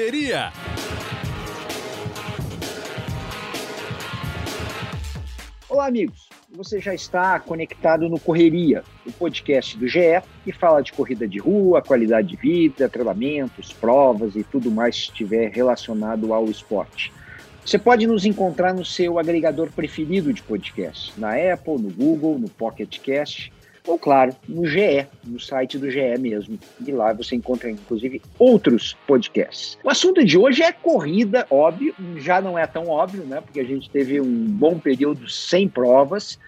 Correria. Olá, amigos. Você já está conectado no Correria, o podcast do GE, que fala de corrida de rua, qualidade de vida, treinamentos, provas e tudo mais que estiver relacionado ao esporte. Você pode nos encontrar no seu agregador preferido de podcast, na Apple, no Google, no Pocket Cast ou, claro, no GE, no site do GE mesmo. E lá você encontra, inclusive, outros podcasts. O assunto de hoje é corrida, óbvio, já não é tão óbvio, né? Porque a gente teve um bom período sem provas.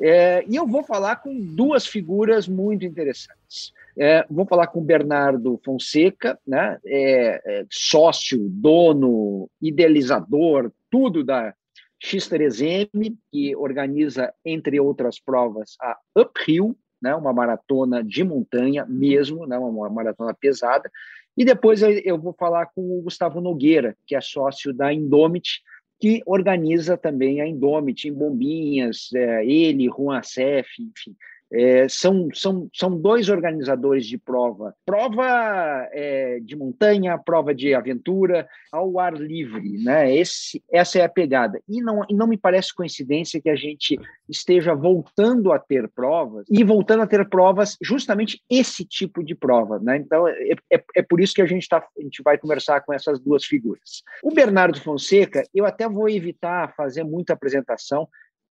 É, e eu vou falar com duas figuras muito interessantes. É, vou falar com Bernardo Fonseca, né? É, é sócio, dono, idealizador, tudo da X3M, que organiza, entre outras provas, a Uphill, né, uma maratona de montanha mesmo, né, uma maratona pesada. E depois eu vou falar com o Gustavo Nogueira, que é sócio da Indomit, que organiza também a Indomit em Bombinhas, é, ele, Juan Acef, enfim, é, são, são, são dois organizadores de prova, prova é, de montanha, prova de aventura, ao ar livre, né? Esse, essa é a pegada. E não, e não me parece coincidência que a gente esteja voltando a ter provas e voltando a ter provas justamente esse tipo de prova, né? Então é, é, é por isso que a gente, tá, a gente vai conversar com essas duas figuras. O Bernardo Fonseca, eu até vou evitar fazer muita apresentação,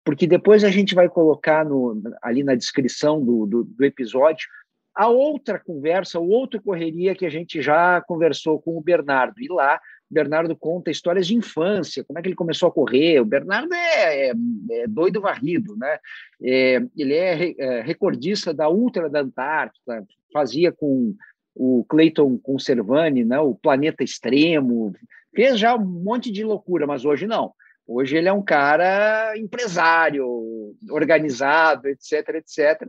porque depois a gente vai colocar no, ali na descrição do, do, do episódio a outra conversa, o outro correria que a gente já conversou com o Bernardo. E lá, o Bernardo conta histórias de infância, como é que ele começou a correr. O Bernardo é, é, é doido varrido, né? É, ele é, é, recordista da Ultra da Antártida, fazia com o Clayton Conservani, né, o Planeta Extremo, fez já um monte de loucura, mas hoje não. Hoje ele é um cara empresário, organizado, etc, etc,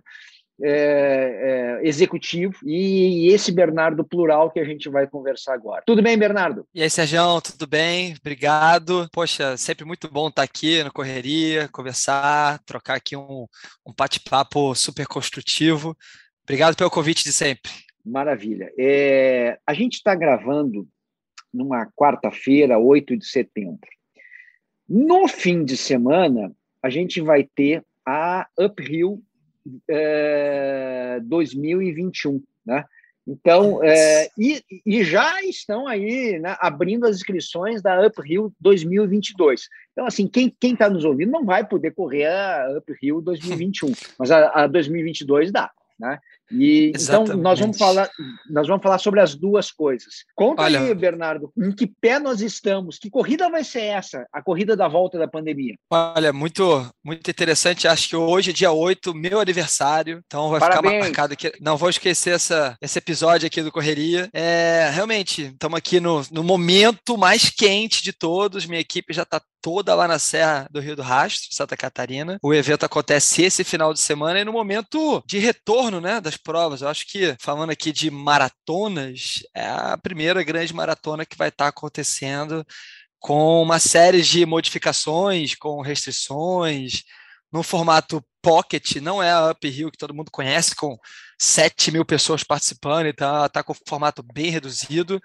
é, é, executivo, e, e esse Bernardo plural que a gente vai conversar agora. Tudo bem, Bernardo? E aí, Sérgio, tudo bem? Obrigado. Poxa, sempre muito bom estar aqui no Correria, conversar, trocar aqui um, um bate-papo super construtivo. Obrigado pelo convite de sempre. Maravilha. É, a gente está gravando numa quarta-feira, 8 de setembro. No fim de semana, a gente vai ter a Uphill é, 2021, né? Então, é, e, e, já estão aí né, abrindo as inscrições da Uphill 2022. Então, assim, quem está nos ouvindo não vai poder correr a Uphill 2021, mas a, a 2022 dá. Né? E então nós vamos falar, nós vamos falar sobre as duas coisas. Conta Olha, aí, Bernardo, em que pé nós estamos? Que corrida vai ser essa? A corrida da volta da pandemia? Olha, muito muito interessante. Acho que hoje é dia 8, meu aniversário, então vai Parabéns. ficar marcado aqui. Não vou esquecer essa, esse episódio aqui do Correria. É, realmente, estamos aqui no, no momento mais quente de todos. Minha equipe já está toda lá na Serra do Rio do Rastro, Santa Catarina. O evento acontece esse final de semana e no momento de retorno né, das provas. Eu acho que, falando aqui de maratonas, é a primeira grande maratona que vai estar acontecendo com uma série de modificações, com restrições, no formato pocket, não é a Uphill que todo mundo conhece, com 7 mil pessoas participando, então está com formato bem reduzido,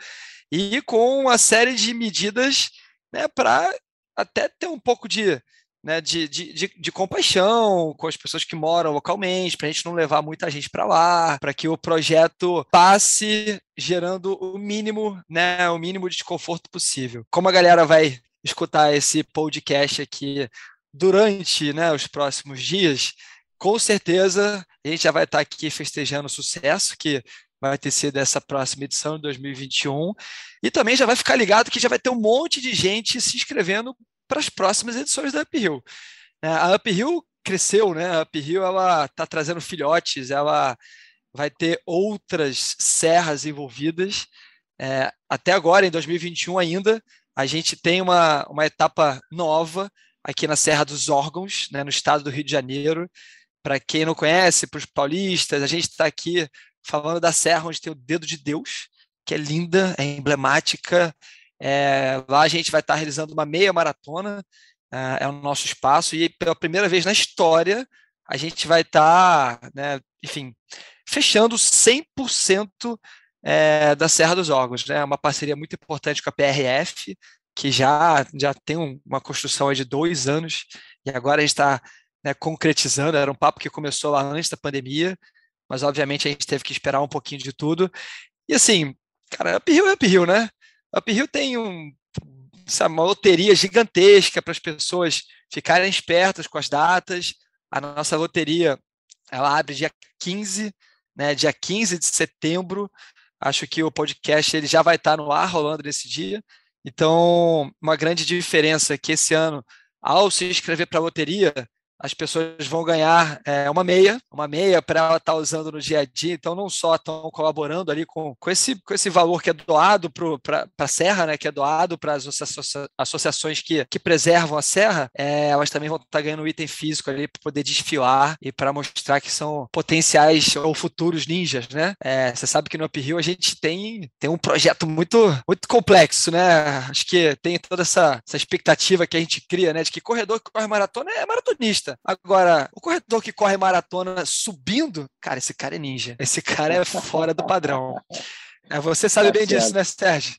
e com uma série de medidas né, para até ter um pouco de, né, de, de, de, de, compaixão com as pessoas que moram localmente, para a gente não levar muita gente para lá, para que o projeto passe gerando o mínimo, né, o mínimo de desconforto possível. Como a galera vai escutar esse podcast aqui durante né, os próximos dias, com certeza a gente já vai estar aqui festejando o sucesso que vai ter sido essa próxima edição de 2021. E também já vai ficar ligado que já vai ter um monte de gente se inscrevendo para as próximas edições da Uphill. É, a Uphill cresceu, né? A Uphill ela está trazendo filhotes, ela vai ter outras serras envolvidas. É, até agora, em 2021 ainda, a gente tem uma, uma etapa nova aqui na Serra dos Órgãos, né, no estado do Rio de Janeiro. Para quem não conhece, para os paulistas, a gente está aqui falando da serra onde tem o Dedo de Deus, que é linda, é emblemática. É, lá a gente vai estar realizando uma meia maratona, é, é, o nosso espaço, e pela primeira vez na história a gente vai estar, né, enfim, fechando 100% é, da Serra dos Órgãos, né? Uma parceria muito importante com a PRF, que já, já tem um, uma construção de dois anos, e agora a gente está né, concretizando. Era um papo que começou lá antes da pandemia, mas obviamente a gente teve que esperar um pouquinho de tudo. E assim, cara, Uphill é Uphill, né? Uphill tem um, sabe, uma loteria gigantesca para as pessoas ficarem espertas com as datas. A nossa loteria ela abre dia 15, né, dia 15 de setembro. Acho que o podcast ele já vai estar no ar rolando nesse dia. Então, uma grande diferença é que esse ano, ao se inscrever para a loteria, as pessoas vão ganhar é, uma meia, uma meia para ela estar tá usando no dia a dia. Então, não só estão colaborando ali com, com, esse, com esse valor que é doado para a Serra, né, que é doado para as associa associações que, que preservam a Serra, é, elas também vão estar tá ganhando um item físico ali para poder desfilar e para mostrar que são potenciais ou futuros ninjas, né? É, você sabe que no Uphill a gente tem, tem um projeto muito, muito complexo, né? Acho que tem toda essa, essa expectativa que a gente cria, né, de que corredor que corre maratona é maratonista. Agora, o corredor que corre maratona subindo, cara, esse cara é ninja. Esse cara é fora do padrão. É, você sabe tá bem certo. disso, né, Sérgio?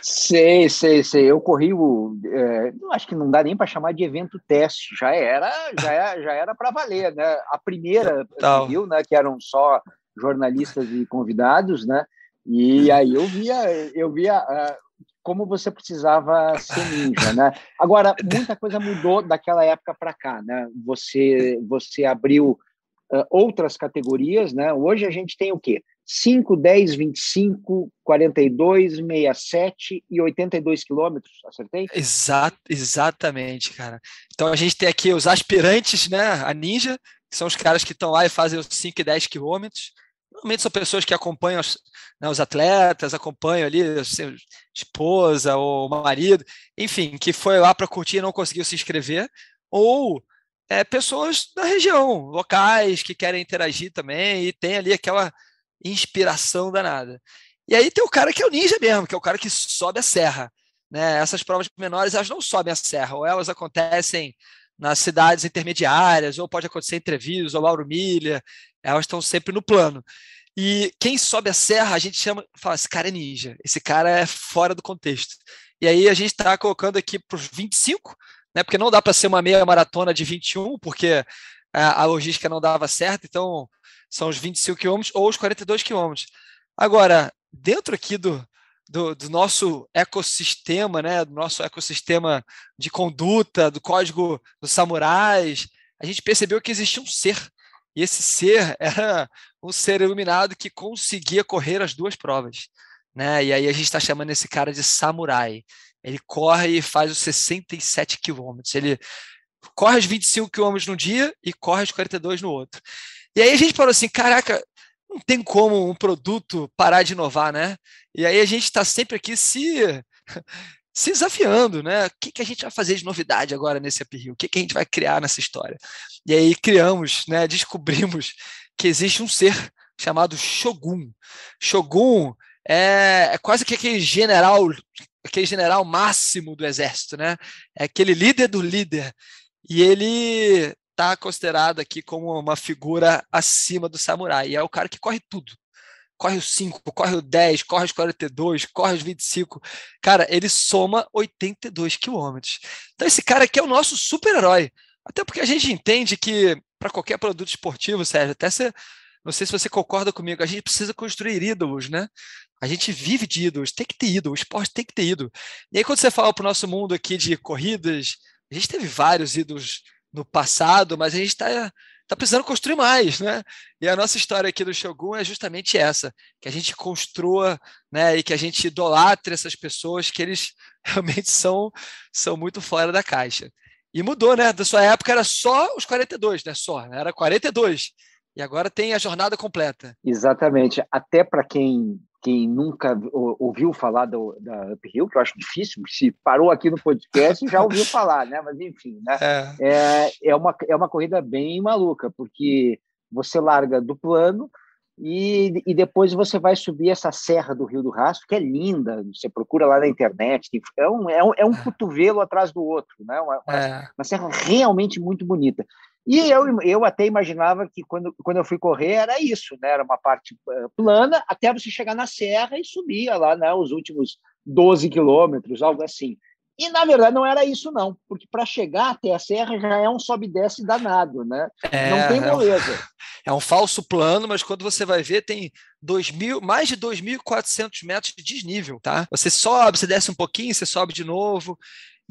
Sei, sei, sei. Eu corri o. É, acho que não dá nem para chamar de evento teste. Já era, já era, já era para valer, né? A primeira viu, né? Que eram só jornalistas e convidados, né? E aí eu via, eu via uh, como você precisava ser ninja, né? Agora, muita coisa mudou daquela época para cá, né? Você, você abriu uh, outras categorias, né? Hoje a gente tem o quê? 5, 10, 25, 42, 67 e 82 quilômetros, acertei? Exato, exatamente, cara. Então a gente tem aqui os aspirantes, né? A ninja, que são os caras que estão lá e fazem os 5 e 10 quilômetros. Normalmente são pessoas que acompanham os, né, os atletas, acompanham ali seu esposa ou marido, enfim, que foi lá para curtir e não conseguiu se inscrever, ou é, pessoas da região, locais que querem interagir também e tem ali aquela inspiração danada. E aí tem o cara que é o ninja mesmo, que é o cara que sobe a serra. Né? Essas provas menores elas não sobem a serra, ou elas acontecem nas cidades intermediárias, ou pode acontecer em Treviso, ou Lauro Milha, elas estão sempre no plano. E quem sobe a serra, a gente chama, fala, esse cara é ninja, esse cara é fora do contexto. E aí a gente está colocando aqui para os 25, né? Porque não dá para ser uma meia maratona de 21, porque a, a logística não dava certo, então são os 25 quilômetros ou os 42 quilômetros. Agora, dentro aqui do, do, do, nosso ecossistema, né, do nosso ecossistema de conduta, do código dos samurais, a gente percebeu que existia um ser e esse ser era um ser iluminado que conseguia correr as duas provas. Né? E aí a gente está chamando esse cara de samurai. Ele corre e faz os 67 quilômetros. Ele corre os 25 quilômetros num dia e corre os 42 no outro. E aí a gente falou assim: caraca, não tem como um produto parar de inovar, né? E aí a gente está sempre aqui se se desafiando, né? O que, que a gente vai fazer de novidade agora nesse uphill? O que, que a gente vai criar nessa história? E aí criamos, né? Descobrimos que existe um ser chamado Shogun. Shogun é, é quase que aquele general, aquele general máximo do exército, né? É aquele líder do líder. E ele está considerado aqui como uma figura acima do samurai. E é o cara que corre tudo corre os 5, corre o 10, corre os 42, corre os 25. Cara, ele soma 82 quilômetros. Então, esse cara aqui é o nosso super-herói. Até porque a gente entende que, para qualquer produto esportivo, Sérgio, até você, não sei se você concorda comigo, a gente precisa construir ídolos, né? A gente vive de ídolos, tem que ter ídolo, o esporte tem que ter ídolo. E aí, quando você fala para o nosso mundo aqui de corridas, a gente teve vários ídolos no passado, mas a gente está está precisando construir mais, né? E a nossa história aqui do Shogun é justamente essa, que a gente construa, né, e que a gente idolatre essas pessoas que eles realmente são são muito fora da caixa. E mudou, né? Da sua época era só os 42, né? Só, né? era 42. E agora tem a jornada completa. Exatamente. Até para quem quem nunca ouviu falar do, da Uphill, que eu acho difícil, se parou aqui no podcast já ouviu falar, né? Mas enfim, né? É. É, é, uma, é uma corrida bem maluca, porque você larga do plano e, e depois você vai subir essa serra do Rio do Rastro, que é linda, você procura lá na internet, é, um, é, um, é um cotovelo atrás do outro, né? Uma, uma, é. uma serra realmente muito bonita. E eu, eu até imaginava que quando, quando eu fui correr era isso, né? Era uma parte uh, plana até você chegar na serra e subia lá, né? Os últimos 12 quilômetros, algo assim. E, na verdade, não era isso, não, porque para chegar até a serra já é um sobe e desce danado, né? É, não tem moleza. É um, é um falso plano, mas quando você vai ver, tem 2 mil, mais de 2.400 metros de desnível, tá? Você sobe, você desce um pouquinho, você sobe de novo.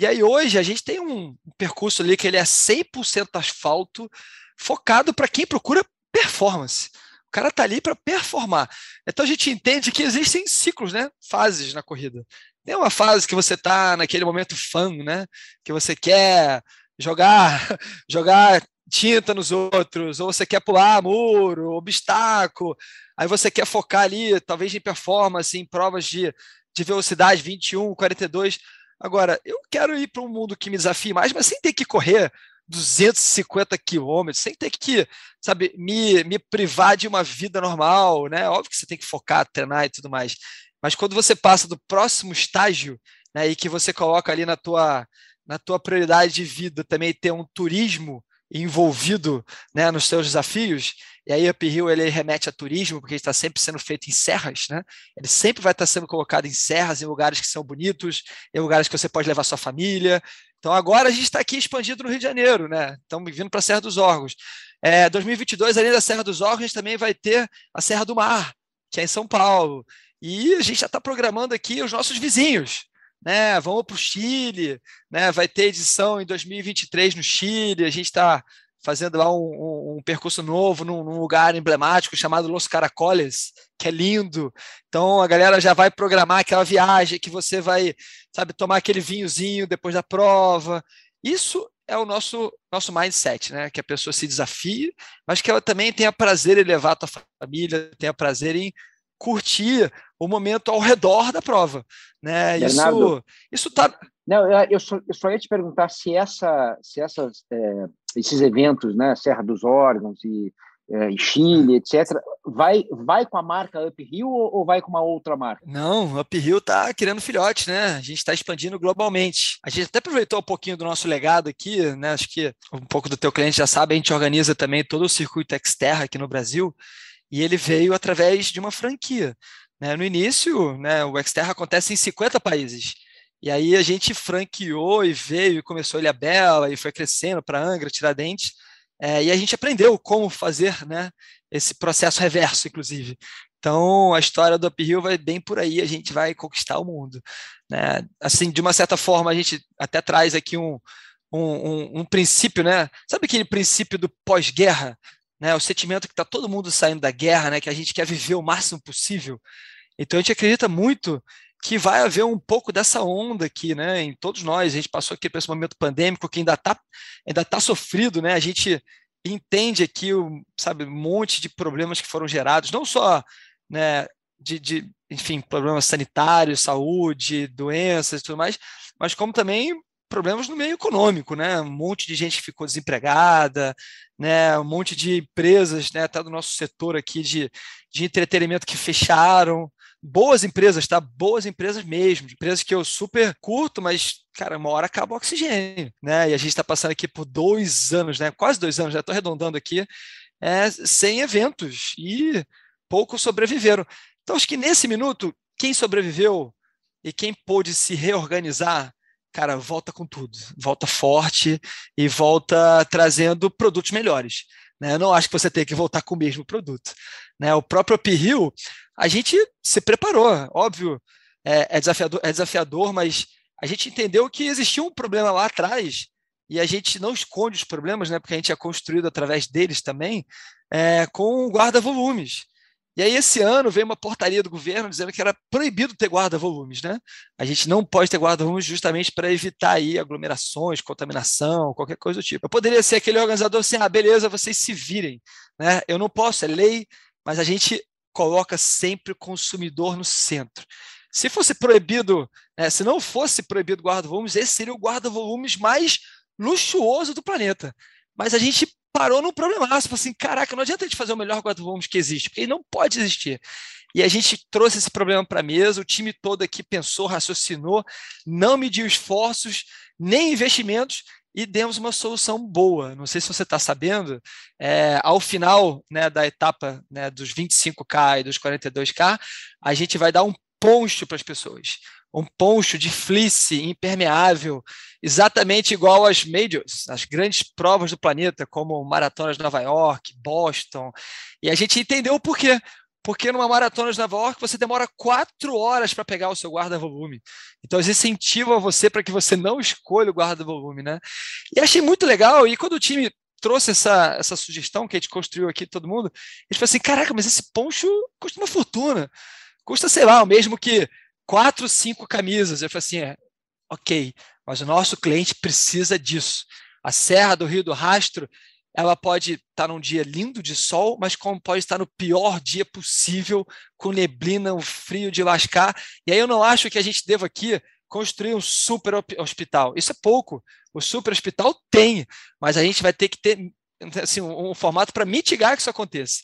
E aí, hoje, a gente tem um percurso ali que ele é 100% asfalto, focado para quem procura performance. O cara tá ali para performar. Então a gente entende que existem ciclos, né? Fases na corrida. Tem uma fase que você tá naquele momento fã, né? Que você quer jogar, jogar tinta nos outros, ou você quer pular muro, obstáculo. Aí você quer focar ali, talvez em performance, em provas de, de velocidade 21, 42. Agora, eu quero ir para um mundo que me desafie mais, mas sem ter que correr 250 quilômetros, sem ter que, sabe, me, me privar de uma vida normal, né? Óbvio que você tem que focar, treinar e tudo mais. Mas quando você passa do próximo estágio, né, e que você coloca ali na tua, na tua prioridade de vida também ter um turismo envolvido né, nos seus desafios, e aí Up Hill ele remete a turismo, porque está sempre sendo feito em serras, né? Ele sempre vai estar sendo colocado em serras, em lugares que são bonitos, em lugares que você pode levar sua família. Então agora a gente está aqui expandido no Rio de Janeiro, né? Estamos vindo para a Serra dos Órgãos. É, 2022, além da Serra dos Órgãos, também vai ter a Serra do Mar, que é em São Paulo. E a gente já está programando aqui os nossos vizinhos. Né, vamos para o Chile, né, vai ter edição em 2023 no Chile, a gente está fazendo lá um, um, um percurso novo num, num, lugar emblemático chamado Los Caracoles, que é lindo. Então a galera já vai programar aquela viagem que você vai, sabe, tomar aquele vinhozinho depois da prova. Isso é o nosso nosso mindset, né? Que a pessoa se desafie, mas que ela também tenha prazer em levar a sua família, tenha prazer em curtir o momento ao redor da prova, né? Bernardo, isso, isso tá. Não, eu só, eu só ia te perguntar se essa, se essas, é, esses eventos, né, Serra dos Órgãos e, é, Chile, etc., vai, vai com a marca Uphill ou, ou vai com uma outra marca? Não, Uphill está criando filhote, né? A gente está expandindo globalmente. A gente até aproveitou um pouquinho do nosso legado aqui, né? Acho que um pouco do teu cliente já sabe, a gente organiza também todo o circuito Xterra aqui no Brasil e ele veio através de uma franquia. Né? No início, né, o Xterra acontece em 50 países. E aí a gente franqueou e veio e começou Ilha Bela e foi crescendo para Angra, Tiradentes. É, e a gente aprendeu como fazer né, esse processo reverso, inclusive. Então, a história do Uphill vai bem por aí, a gente vai conquistar o mundo. Né? Assim, de uma certa forma, a gente até traz aqui um, um, um, um princípio, né? Sabe aquele princípio do pós-guerra? né, o sentimento que está todo mundo saindo da guerra, né, que a gente quer viver o máximo possível. Então a gente acredita muito que vai haver um pouco dessa onda aqui, né, em todos nós. A gente passou aqui por esse momento pandêmico que ainda está ainda tá sofrido, né? A gente entende aqui, o, sabe, um monte de problemas que foram gerados, não só, né, de, de enfim, problemas sanitários, saúde, doenças e tudo mais, mas como também problemas no meio econômico, né? Um monte de gente que ficou desempregada, né? Um monte de empresas, né? Até do nosso setor aqui de, de entretenimento que fecharam. Boas empresas, tá? Boas empresas mesmo, empresas que eu super curto, mas, cara, uma hora acaba o oxigênio, né? E a gente está passando aqui por dois anos, né? Quase dois anos, já estou arredondando aqui, é, sem eventos e poucos sobreviveram. Então, acho que nesse minuto, quem sobreviveu e quem pôde se reorganizar cara, volta com tudo, volta forte e volta trazendo produtos melhores. Né? Eu não acho que você tem que voltar com o mesmo produto. Né? O próprio Uphill, a gente se preparou, óbvio, é, é, desafiador, é desafiador, mas a gente entendeu que existia um problema lá atrás e a gente não esconde os problemas, né? porque a gente é construído através deles também, é, com guarda-volumes. E aí, esse ano, veio uma portaria do governo dizendo que era proibido ter guarda-volumes, né? A gente não pode ter guarda-volumes justamente para evitar aí aglomerações, contaminação, qualquer coisa do tipo. Eu poderia ser aquele organizador assim, ah, beleza, vocês se virem, né? Eu não posso, é lei, mas a gente coloca sempre o consumidor no centro. Se fosse proibido, né, se não fosse proibido guarda-volumes, esse seria o guarda-volumes mais luxuoso do planeta. Mas a gente parou num problemaço. Falou assim: caraca, não adianta a gente fazer o melhor guarda-volumes que existe, porque ele não pode existir. E a gente trouxe esse problema para a mesa, o time todo aqui pensou, raciocinou, não mediu esforços, nem investimentos, e demos uma solução boa. Não sei se você está sabendo, é, ao final né, da etapa né, dos 25K e dos 42K, a gente vai dar um poncho para as pessoas. Um poncho de fleece impermeável, exatamente igual às majors, as grandes provas do planeta, como maratonas de Nova York, Boston. E a gente entendeu o porquê. Porque numa maratona de Nova York você demora quatro horas para pegar o seu guarda-volume. Então, eles incentivam você para que você não escolha o guarda-volume, né? E achei muito legal. E quando o time trouxe essa, essa sugestão que a gente construiu aqui, todo mundo, eles falaram assim: caraca, mas esse poncho custa uma fortuna. Custa, sei lá, o mesmo que quatro, cinco camisas. Eu falei assim: é, ok, mas o nosso cliente precisa disso. A Serra do Rio do Rastro ela pode estar tá num dia lindo de sol, mas como pode estar no pior dia possível, com neblina, um frio de lascar. E aí eu não acho que a gente deva aqui construir um super hospital. Isso é pouco. O super hospital tem, mas a gente vai ter que ter assim, um, um formato para mitigar que isso aconteça.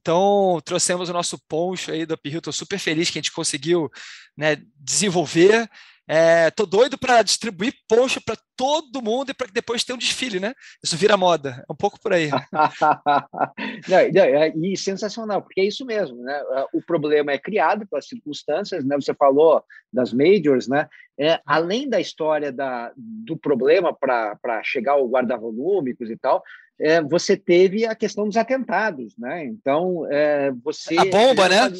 Então, trouxemos o nosso poncho aí do Uphill, estou super feliz que a gente conseguiu né, desenvolver é, tô doido para distribuir poncho para todo mundo e para que depois tenha um desfile, né? Isso vira moda. É um pouco por aí. não, não, é, e sensacional, porque é isso mesmo, né? É, o problema é criado pelas circunstâncias, né? Você falou das majors, né? É, além da história da, do problema para chegar ao guarda-volúmicos e tal, é, você teve a questão dos atentados, né? Então, é, você... A bomba, né?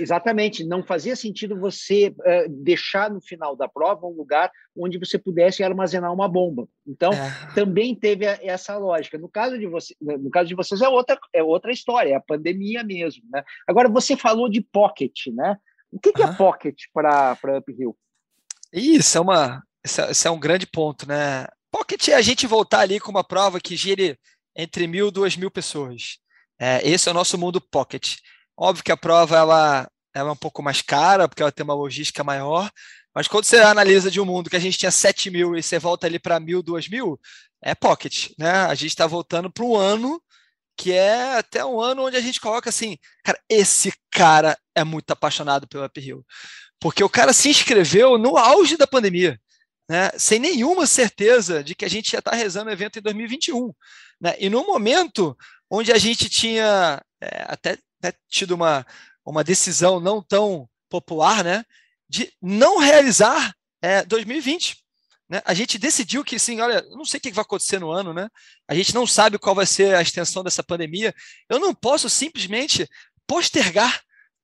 Exatamente. Não fazia sentido você é, deixar no final da prova um lugar onde você pudesse armazenar uma bomba. Então, é. também teve essa lógica. No caso de você, no caso de vocês é outra é outra história, é a pandemia mesmo, né? Agora você falou de pocket, né? O que, que é pocket para para uphill? Isso é uma isso é um grande ponto, né? Pocket é a gente voltar ali com uma prova que gire entre mil e duas mil pessoas. É, esse é o nosso mundo Pocket. Óbvio que a prova ela, ela é um pouco mais cara, porque ela tem uma logística maior, mas quando você analisa de um mundo que a gente tinha 7 mil e você volta ali para mil, duas mil, é Pocket. Né? A gente está voltando para um ano que é até um ano onde a gente coloca assim, cara, esse cara é muito apaixonado pelo uphill. Porque o cara se inscreveu no auge da pandemia né, sem nenhuma certeza de que a gente ia estar rezando o evento em 2021. Né? E no momento onde a gente tinha é, até né, tido uma, uma decisão não tão popular né, de não realizar é, 2020. Né? A gente decidiu que, sim, olha, não sei o que vai acontecer no ano, né? a gente não sabe qual vai ser a extensão dessa pandemia, eu não posso simplesmente postergar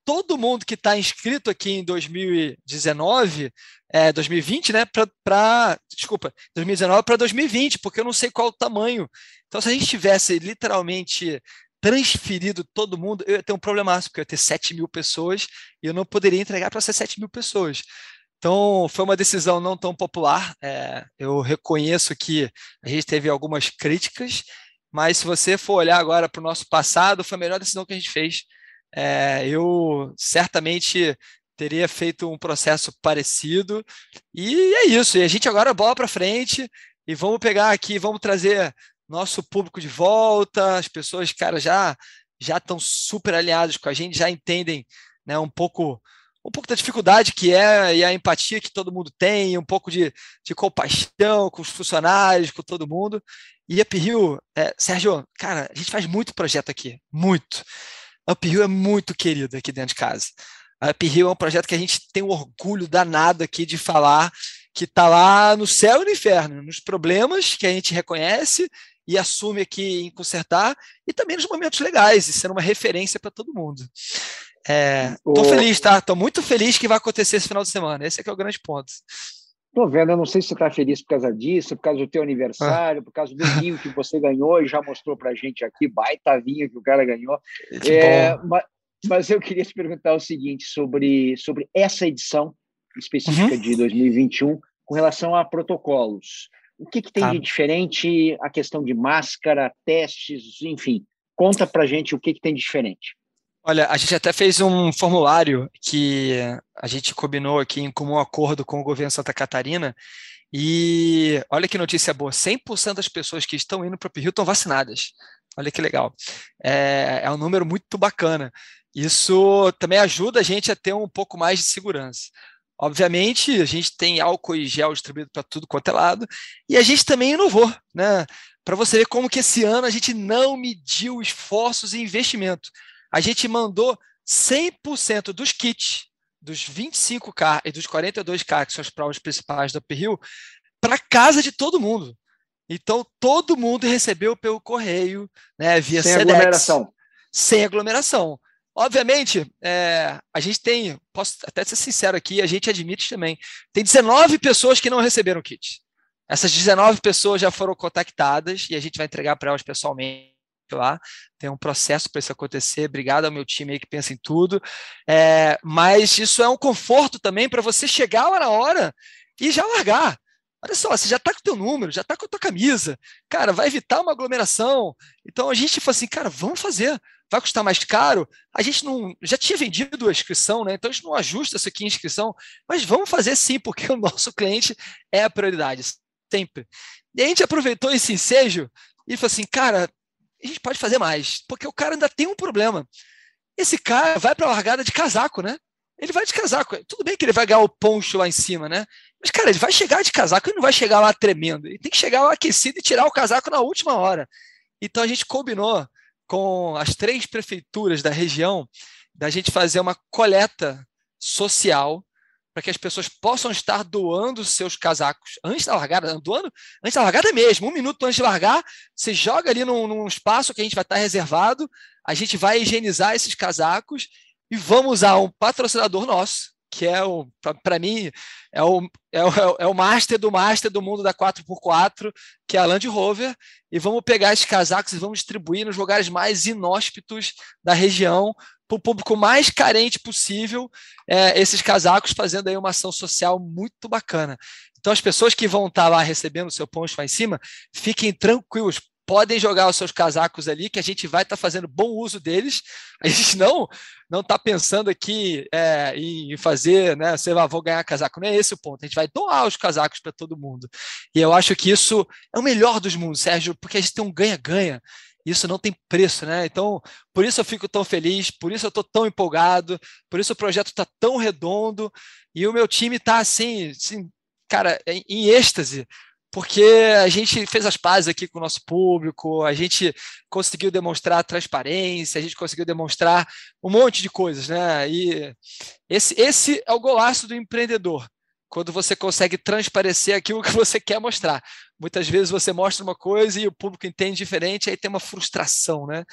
todo mundo que está inscrito aqui em 2019, é, 2020, né, para, desculpa, 2019 para 2020, porque eu não sei qual o tamanho. Então, se a gente tivesse literalmente transferido todo mundo, eu ia ter um problemaço, porque eu ia ter 7 mil pessoas e eu não poderia entregar para essas 7 mil pessoas. Então, foi uma decisão não tão popular. É, eu reconheço que a gente teve algumas críticas, mas se você for olhar agora para o nosso passado, foi a melhor decisão que a gente fez é, eu certamente teria feito um processo parecido. E é isso. E a gente agora bola para frente e vamos pegar aqui, vamos trazer nosso público de volta. As pessoas, cara, já já estão super alinhadas com a gente, já entendem, né, um pouco um pouco da dificuldade que é e a empatia que todo mundo tem, um pouco de, de compaixão com os funcionários, com todo mundo. E a Uphill, é, Sérgio, cara, a gente faz muito projeto aqui, muito. Uphill é muito querido aqui dentro de casa. A Uphill é um projeto que a gente tem um orgulho danado aqui de falar que está lá no céu e no inferno, nos problemas que a gente reconhece e assume aqui em consertar, e também nos momentos legais, e sendo uma referência para todo mundo. Estou é, feliz, tá? Estou muito feliz que vai acontecer esse final de semana. Esse é que é o grande ponto. Tô vendo, eu não sei se você está feliz por causa disso, por causa do teu aniversário, ah. por causa do vinho que você ganhou e já mostrou para a gente aqui, baita vinho que o cara ganhou. É, mas, mas, eu queria te perguntar o seguinte sobre, sobre essa edição específica uhum. de 2021 com relação a protocolos. O que, que tem ah. de diferente a questão de máscara, testes, enfim? Conta para gente o que, que tem de diferente. Olha, a gente até fez um formulário que a gente combinou aqui em comum acordo com o governo Santa Catarina. E olha que notícia boa: 100% das pessoas que estão indo para o Rio estão vacinadas. Olha que legal. É, é um número muito bacana. Isso também ajuda a gente a ter um pouco mais de segurança. Obviamente, a gente tem álcool e gel distribuído para tudo quanto é lado, e a gente também inovou, né? Para você ver como que esse ano a gente não mediu esforços e investimento. A gente mandou 100% dos kits, dos 25K e dos 42K, que são as provas principais do Uphill, para casa de todo mundo. Então, todo mundo recebeu pelo correio, né, via Sem SEDEX, aglomeração. Sem aglomeração. Obviamente, é, a gente tem, posso até ser sincero aqui, a gente admite também, tem 19 pessoas que não receberam kit. Essas 19 pessoas já foram contactadas e a gente vai entregar para elas pessoalmente lá. Tem um processo para isso acontecer. Obrigado ao meu time aí que pensa em tudo. É, mas isso é um conforto também para você chegar lá na hora e já largar. Olha só, você já está com o teu número, já está com a tua camisa. Cara, vai evitar uma aglomeração. Então a gente falou assim, cara, vamos fazer vai custar mais caro. A gente não já tinha vendido a inscrição, né? Então a gente não ajusta isso aqui em inscrição, mas vamos fazer sim, porque o nosso cliente é a prioridade, sempre. E a gente aproveitou esse ensejo e falou assim, cara, a gente pode fazer mais, porque o cara ainda tem um problema. Esse cara vai para a largada de casaco, né? Ele vai de casaco. Tudo bem que ele vai ganhar o poncho lá em cima, né? Mas, cara, ele vai chegar de casaco, ele não vai chegar lá tremendo. Ele tem que chegar lá aquecido e tirar o casaco na última hora. Então a gente combinou com as três prefeituras da região da gente fazer uma coleta social para que as pessoas possam estar doando seus casacos. Antes da largada, doando? Antes da largada mesmo, um minuto antes de largar, você joga ali num, num espaço que a gente vai estar reservado, a gente vai higienizar esses casacos e vamos usar um patrocinador nosso, que é o, para mim, é o, é, o, é o master do master do mundo da 4x4, que é a Land Rover, e vamos pegar esses casacos e vamos distribuir nos lugares mais inóspitos da região, para o público mais carente possível, é, esses casacos, fazendo aí uma ação social muito bacana. Então, as pessoas que vão estar lá recebendo o seu ponto lá em cima, fiquem tranquilos, podem jogar os seus casacos ali, que a gente vai estar tá fazendo bom uso deles. A gente não não está pensando aqui é, em fazer, né? Você vai vou ganhar casaco. Não é esse o ponto. A gente vai doar os casacos para todo mundo. E eu acho que isso é o melhor dos mundos, Sérgio, porque a gente tem um ganha-ganha. Isso não tem preço, né? Então, por isso eu fico tão feliz, por isso eu estou tão empolgado, por isso o projeto está tão redondo e o meu time está assim, assim, cara, em, em êxtase porque a gente fez as pazes aqui com o nosso público, a gente conseguiu demonstrar transparência, a gente conseguiu demonstrar um monte de coisas, né? E esse, esse é o golaço do empreendedor, quando você consegue transparecer aquilo que você quer mostrar. Muitas vezes você mostra uma coisa e o público entende diferente, aí tem uma frustração, né?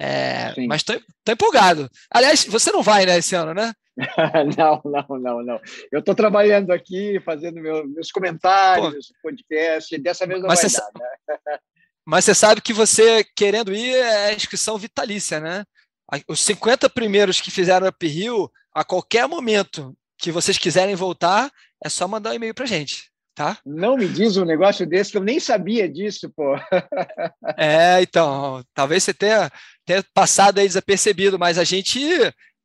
É, mas estou empolgado. Aliás, você não vai, né, esse ano, né? não, não, não, não. Eu estou trabalhando aqui, fazendo meu, meus comentários, Pô, podcast, dessa vez não vai dar, né? Mas você sabe que você, querendo ir, é inscrição vitalícia, né? Os 50 primeiros que fizeram Up Hill, a qualquer momento que vocês quiserem voltar, é só mandar um e-mail para gente, tá? Não me diz um negócio desse, que eu nem sabia disso, pô. é, então, talvez você tenha, tenha passado aí desapercebido, mas a gente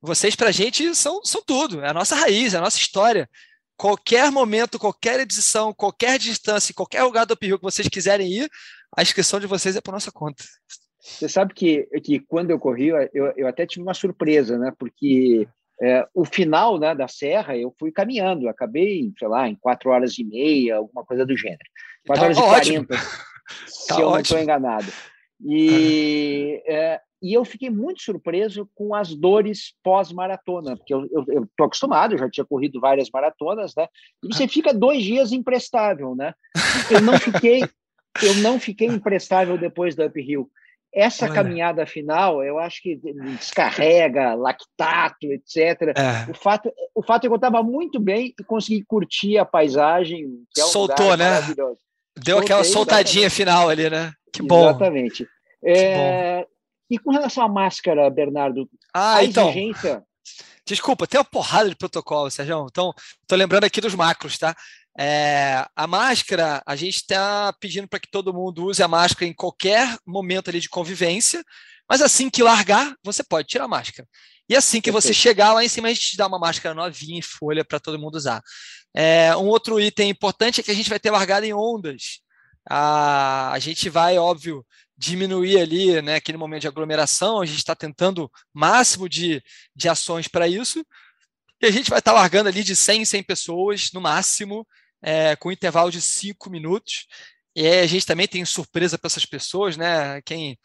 vocês, para a gente, são, são tudo. É a nossa raiz, é a nossa história. Qualquer momento, qualquer edição, qualquer distância, qualquer lugar do Uphill que vocês quiserem ir, a inscrição de vocês é por nossa conta. Você sabe que, que quando eu corri, eu, eu até tive uma surpresa, né? Porque é, o final né, da serra eu fui caminhando, acabei, sei lá, em quatro horas e meia, alguma coisa do gênero. Quatro tá horas ótimo. e quarenta, se tá eu ótimo. não estou enganado. E é, e eu fiquei muito surpreso com as dores pós-maratona, porque eu estou acostumado, eu já tinha corrido várias maratonas, né? E você fica dois dias imprestável, né? Eu não fiquei, eu não fiquei imprestável depois do uphill. Essa Olha. caminhada final, eu acho que descarrega, lactato, etc. É. O, fato, o fato é que eu estava muito bem e consegui curtir a paisagem. É um Soltou, né? Deu Soltei, aquela soltadinha exatamente. final ali, né? Que bom. Exatamente. É, e com relação à máscara, Bernardo, ah, a então. exigência. Desculpa, tem uma porrada de protocolo, Sérgio. Então, estou lembrando aqui dos macros, tá? É, a máscara, a gente está pedindo para que todo mundo use a máscara em qualquer momento ali de convivência, mas assim que largar, você pode tirar a máscara. E assim que você chegar lá em cima, a gente te dá uma máscara novinha em folha para todo mundo usar. É, um outro item importante é que a gente vai ter largada em ondas. A, a gente vai, óbvio, diminuir ali né, aquele momento de aglomeração, a gente está tentando máximo de, de ações para isso. E a gente vai estar tá largando ali de 100 em 100 pessoas, no máximo, é, com intervalo de 5 minutos. E aí a gente também tem surpresa para essas pessoas, né? Quem,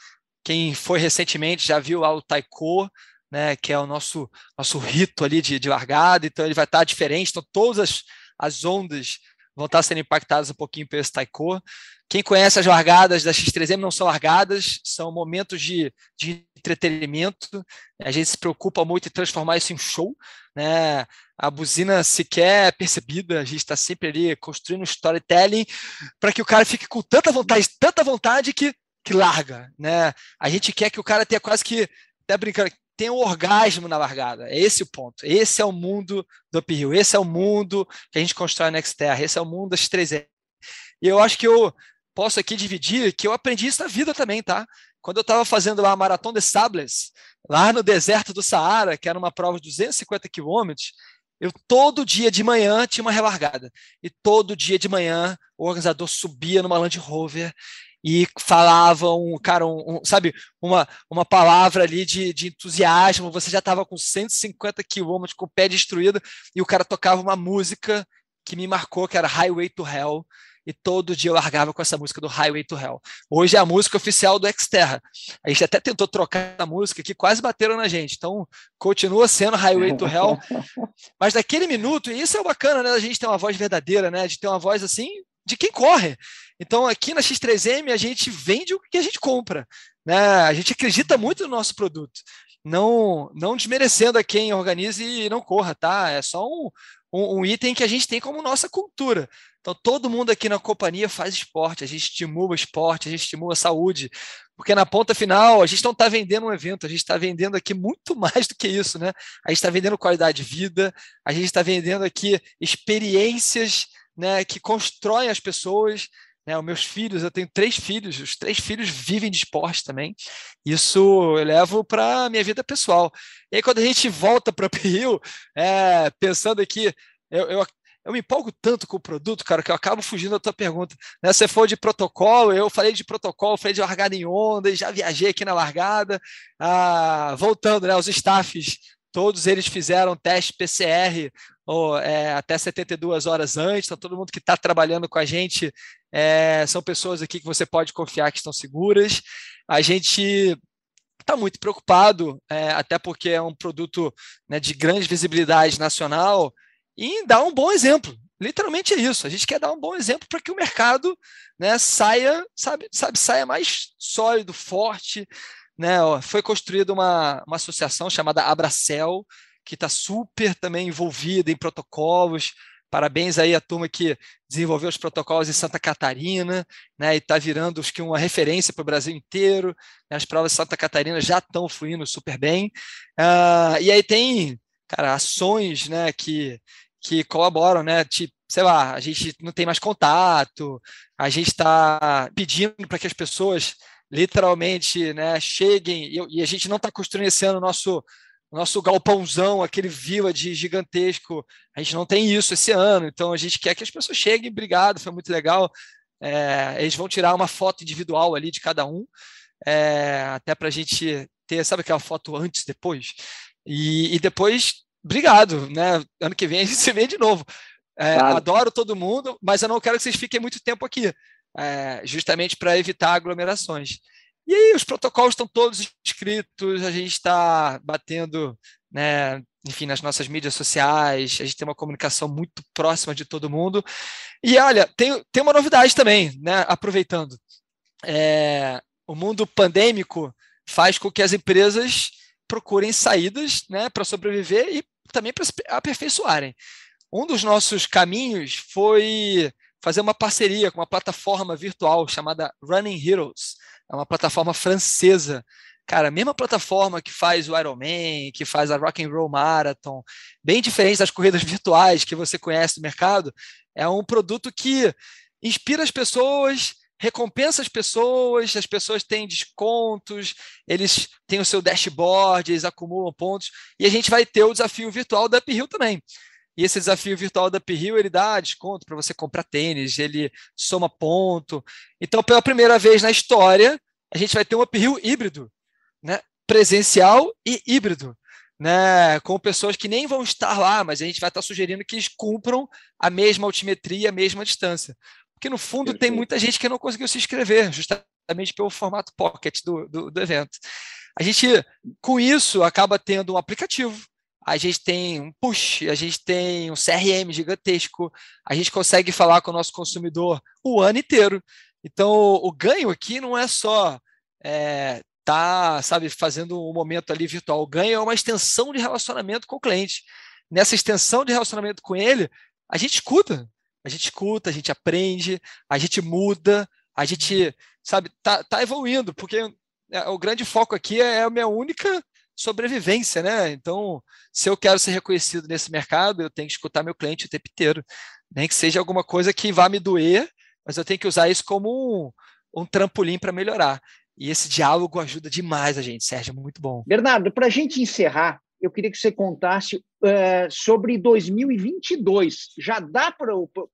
quem foi recentemente já viu lá o Taiko, né? Que é o nosso, nosso rito ali de, de largada, então ele vai estar diferente. Então, todas as, as ondas vão estar sendo impactadas um pouquinho pelo esse taiko. Quem conhece as largadas da X3M não são largadas, são momentos de, de entretenimento. A gente se preocupa muito em transformar isso em show. Né? A buzina sequer é percebida, a gente está sempre ali construindo storytelling para que o cara fique com tanta vontade, tanta vontade que, que larga. Né? A gente quer que o cara tenha quase que, até brincando, tem um orgasmo na largada. É esse o ponto. Esse é o mundo do uphill. Esse é o mundo que a gente constrói na Xterra. Esse é o mundo das 3 E eu acho que eu posso aqui dividir que eu aprendi isso na vida também, tá? Quando eu estava fazendo lá a Maratona de Sables, lá no deserto do Saara, que era uma prova de 250 quilômetros, eu todo dia de manhã tinha uma relargada. E todo dia de manhã o organizador subia numa Land Rover e falavam, cara, um, um, sabe, uma, uma palavra ali de, de entusiasmo. Você já estava com 150 quilômetros, com o pé destruído, e o cara tocava uma música que me marcou, que era Highway to Hell. E todo dia eu largava com essa música do Highway to Hell. Hoje é a música oficial do Xterra. A gente até tentou trocar a música que quase bateram na gente. Então, continua sendo Highway to Hell. Mas naquele minuto, e isso é bacana, né? A gente ter uma voz verdadeira, né? De ter uma voz assim de quem corre. Então, aqui na X3M, a gente vende o que a gente compra. Né? A gente acredita muito no nosso produto. Não, não desmerecendo a quem organize e não corra, tá? É só um, um, um, item que a gente tem como nossa cultura. Então, todo mundo aqui na companhia faz esporte, a gente estimula o esporte, a gente estimula a saúde, porque na ponta final a gente não está vendendo um evento, a gente está vendendo aqui muito mais do que isso, né? A gente está vendendo qualidade de vida, a gente está vendendo aqui experiências né, que constroem as pessoas. Né, os meus filhos, eu tenho três filhos, os três filhos vivem de esporte também. Isso eu levo para a minha vida pessoal. E aí, quando a gente volta para Rio, é, pensando aqui, eu, eu, eu, me empolgo tanto com o produto, cara, que eu acabo fugindo da tua pergunta. Né, você foi de protocolo, eu falei de protocolo, falei de largada em onda, já viajei aqui na largada. Ah, voltando, né, os staffs todos eles fizeram teste PCR ou, é, até 72 horas antes, então todo mundo que está trabalhando com a gente é, são pessoas aqui que você pode confiar que estão seguras. A gente está muito preocupado, é, até porque é um produto né, de grande visibilidade nacional, em dar um bom exemplo. Literalmente é isso. A gente quer dar um bom exemplo para que o mercado né, saia, sabe, sabe, saia mais sólido, forte, né, foi construída uma, uma associação chamada Abracel, que está super também envolvida em protocolos. Parabéns aí à turma que desenvolveu os protocolos em Santa Catarina, né, e está virando acho que uma referência para o Brasil inteiro. As provas de Santa Catarina já estão fluindo super bem. Uh, e aí tem, cara, ações, né, que, que colaboram, né, tipo, sei lá, a gente não tem mais contato, a gente está pedindo para que as pessoas literalmente né, cheguem, e, e a gente não está construindo esse ano o nosso, nosso galpãozão, aquele village gigantesco, a gente não tem isso esse ano, então a gente quer que as pessoas cheguem, obrigado, foi muito legal, é, eles vão tirar uma foto individual ali de cada um, é, até para a gente ter, sabe aquela foto antes, depois? E, e, depois, obrigado, né? Ano que vem a gente se vê de novo. É, claro. Adoro todo mundo, mas eu não quero que vocês fiquem muito tempo aqui é, justamente para evitar aglomerações. E aí os protocolos estão todos escritos, a gente está batendo, né, enfim, nas nossas mídias sociais, a gente tem uma comunicação muito próxima de todo mundo. E olha, tem, tem uma novidade também, né, aproveitando. É, o mundo pandêmico faz com que as empresas procurem saídas né, para sobreviver e também para se aperfeiçoarem. Um dos nossos caminhos foi fazer uma parceria com uma plataforma virtual chamada Running Heroes. É uma plataforma francesa. Cara, a mesma plataforma que faz o Ironman, que faz a Rock and Roll Marathon, bem diferente das corridas virtuais que você conhece do mercado, é um produto que inspira as pessoas, recompensa as pessoas, as pessoas têm descontos, eles têm o seu dashboard, eles acumulam pontos, e a gente vai ter o desafio virtual da Uphill também. E esse desafio virtual da Uphill, ele dá desconto para você comprar tênis, ele soma ponto. Então, pela primeira vez na história, a gente vai ter um Uphill híbrido, né? presencial e híbrido. né, com pessoas que nem vão estar lá, mas a gente vai estar sugerindo que eles cumpram a mesma altimetria, a mesma distância. Porque, no fundo, Perfeito. tem muita gente que não conseguiu se inscrever, justamente pelo formato pocket do, do, do evento. A gente, com isso, acaba tendo um aplicativo, a gente tem um push, a gente tem um CRM gigantesco, a gente consegue falar com o nosso consumidor o ano inteiro. Então, o ganho aqui não é só é, tá, sabe, fazendo um momento ali virtual. O ganho é uma extensão de relacionamento com o cliente. Nessa extensão de relacionamento com ele, a gente escuta, a gente escuta, a gente aprende, a gente muda, a gente, sabe, tá, tá evoluindo, porque é, o grande foco aqui é a minha única sobrevivência, né? Então, se eu quero ser reconhecido nesse mercado, eu tenho que escutar meu cliente o tempo inteiro. Nem que seja alguma coisa que vá me doer, mas eu tenho que usar isso como um, um trampolim para melhorar. E esse diálogo ajuda demais a gente, Sérgio, muito bom. Bernardo, para a gente encerrar, eu queria que você contasse uh, sobre 2022. Já dá para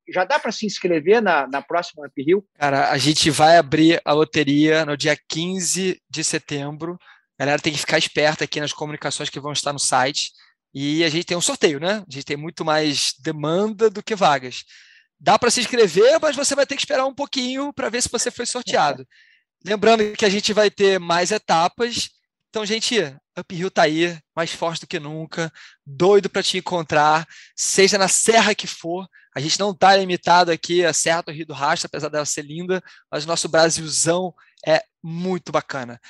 já dá para se inscrever na, na próxima Up Rio? Cara, a gente vai abrir a loteria no dia 15 de setembro. A galera tem que ficar esperta aqui nas comunicações que vão estar no site. E a gente tem um sorteio, né? A gente tem muito mais demanda do que vagas. Dá para se inscrever, mas você vai ter que esperar um pouquinho para ver se você foi sorteado. Lembrando que a gente vai ter mais etapas. Então, gente, Up Hill tá aí, mais forte do que nunca, doido para te encontrar, seja na serra que for. A gente não tá limitado aqui a Serra do Rio do Rastro, apesar dela ser linda, mas o nosso Brasilzão é muito bacana.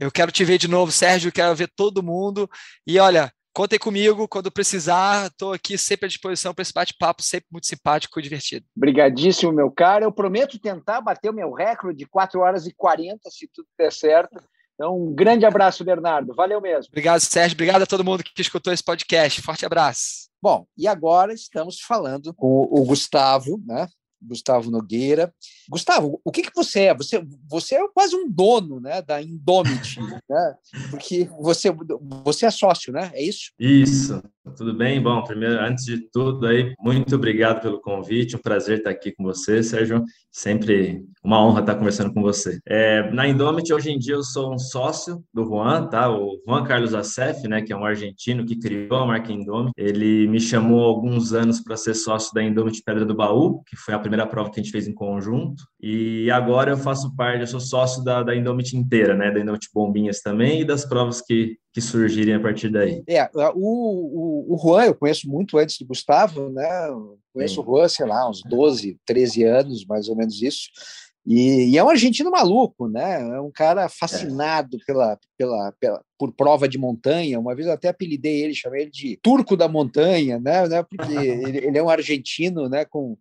Eu quero te ver de novo, Sérgio, quero ver todo mundo. E olha, Contem comigo quando precisar, estou aqui sempre à disposição para esse bate-papo, sempre muito simpático e divertido. Obrigadíssimo, meu cara. Eu prometo tentar bater o meu recorde de 4 horas e 40, se tudo der certo. Então, um grande abraço, Bernardo. Valeu mesmo. Obrigado, Sérgio. Obrigado a todo mundo que escutou esse podcast. Forte abraço. Bom, e agora estamos falando com o Gustavo, né? Gustavo Nogueira. Gustavo, o que, que você é? Você, você é quase um dono né, da Indomit, né? porque você, você é sócio, né? É isso? Isso, tudo bem? Bom, primeiro, antes de tudo, aí, muito obrigado pelo convite, um prazer estar aqui com você, Sérgio. Sempre uma honra estar conversando com você. É, na Indomit, hoje em dia, eu sou um sócio do Juan, tá? O Juan Carlos Acef, né, que é um argentino que criou a marca Indomit. Ele me chamou há alguns anos para ser sócio da Indomit Pedra do Baú, que foi a primeira prova que a gente fez em conjunto. E agora eu faço parte, eu sou sócio da, da Indomit inteira, né? Da Indomit Bombinhas também e das provas que, que surgirem a partir daí. É, o, o, o Juan eu conheço muito antes do Gustavo, né? conheço Sim. o Juan, sei lá, uns 12, 13 anos, mais ou menos isso. E, e, é um argentino maluco, né? É um cara fascinado é. pela, pela, pela, por prova de montanha. Uma vez eu até apelidei ele, chamei ele de Turco da Montanha, né? né? Porque ele, ele, é um argentino, né? Com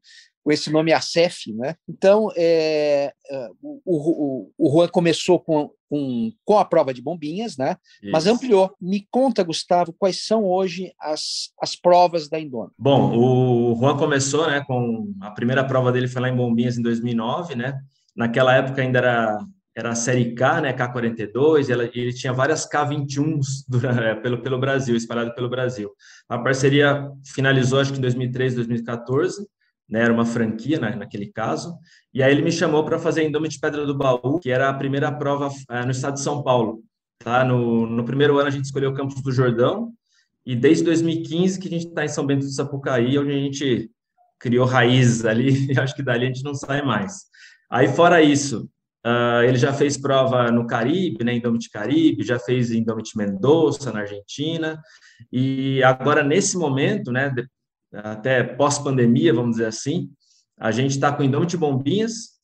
com esse nome ACEF, né? Então, é, é, o, o, o Juan começou com, com, com a prova de bombinhas, né? Isso. Mas ampliou. Me conta, Gustavo, quais são hoje as, as provas da Indônia? Bom, o Juan começou, né, com a primeira prova dele foi lá em Bombinhas em 2009, né? Naquela época ainda era era a série K, né, K42, ela, ele tinha várias K21s durante, pelo, pelo Brasil, espalhado pelo Brasil. A parceria finalizou, acho que em 2013, 2014, né, era uma franquia né, naquele caso, e aí ele me chamou para fazer Indomit Pedra do Baú, que era a primeira prova é, no estado de São Paulo. Tá? No, no primeiro ano a gente escolheu o Campos do Jordão, e desde 2015 que a gente está em São Bento do Sapucaí, onde a gente criou raízes ali, e acho que dali a gente não sai mais. Aí, fora isso, uh, ele já fez prova no Caribe, né, Indomit Caribe, já fez Indomit Mendoza, na Argentina, e agora, nesse momento, né, até pós-pandemia, vamos dizer assim, a gente está com Indomit Bombinhas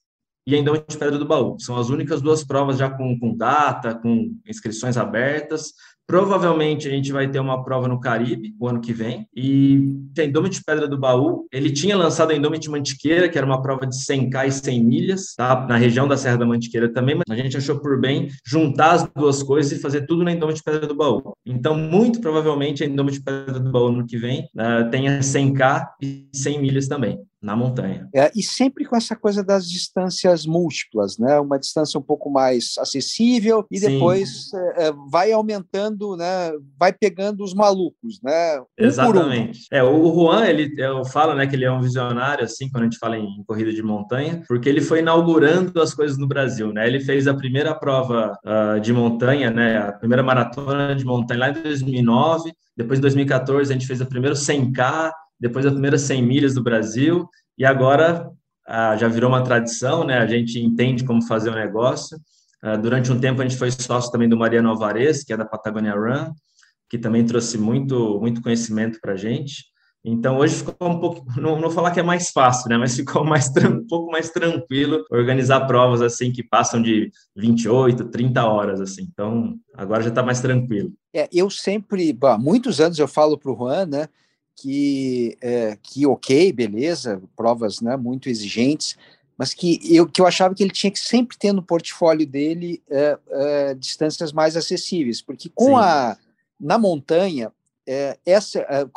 e a Indomit Pedra do Baú. São as únicas duas provas já com, com data, com inscrições abertas. Provavelmente a gente vai ter uma prova no Caribe o ano que vem. E a Indomit Pedra do Baú, ele tinha lançado a Indomit Mantiqueira, que era uma prova de 100K e 100 milhas, tá? na região da Serra da Mantiqueira também, mas a gente achou por bem juntar as duas coisas e fazer tudo na Indomit Pedra do Baú. Então, muito provavelmente a Indomit Pedra do Baú no ano que vem uh, tenha 100K e 100 milhas também. Na montanha. É, e sempre com essa coisa das distâncias múltiplas, né? Uma distância um pouco mais acessível e Sim. depois é, é, vai aumentando, né? Vai pegando os malucos, né? Um Exatamente. Um. É, o Juan, ele, eu falo, né, que ele é um visionário, assim, quando a gente fala em corrida de montanha, porque ele foi inaugurando as coisas no Brasil, né? Ele fez a primeira prova uh, de montanha, né? A primeira maratona de montanha lá em 2009, depois em 2014 a gente fez a primeira 100K, depois a primeira 100 milhas do Brasil, e agora ah, já virou uma tradição, né? A gente entende como fazer o negócio. Ah, durante um tempo a gente foi sócio também do Mariano Alvarez, que é da Patagonia Run, que também trouxe muito, muito conhecimento para a gente. Então hoje ficou um pouco, não, não falar que é mais fácil, né? Mas ficou mais um pouco mais tranquilo organizar provas assim que passam de 28, 30 horas assim. Então agora já está mais tranquilo. É, eu sempre, há muitos anos eu falo para o Juan, né? Que, é, que ok, beleza, provas né, muito exigentes, mas que eu, que eu achava que ele tinha que sempre ter no portfólio dele é, é, distâncias mais acessíveis, porque com Sim. a na montanha, é, essa, é,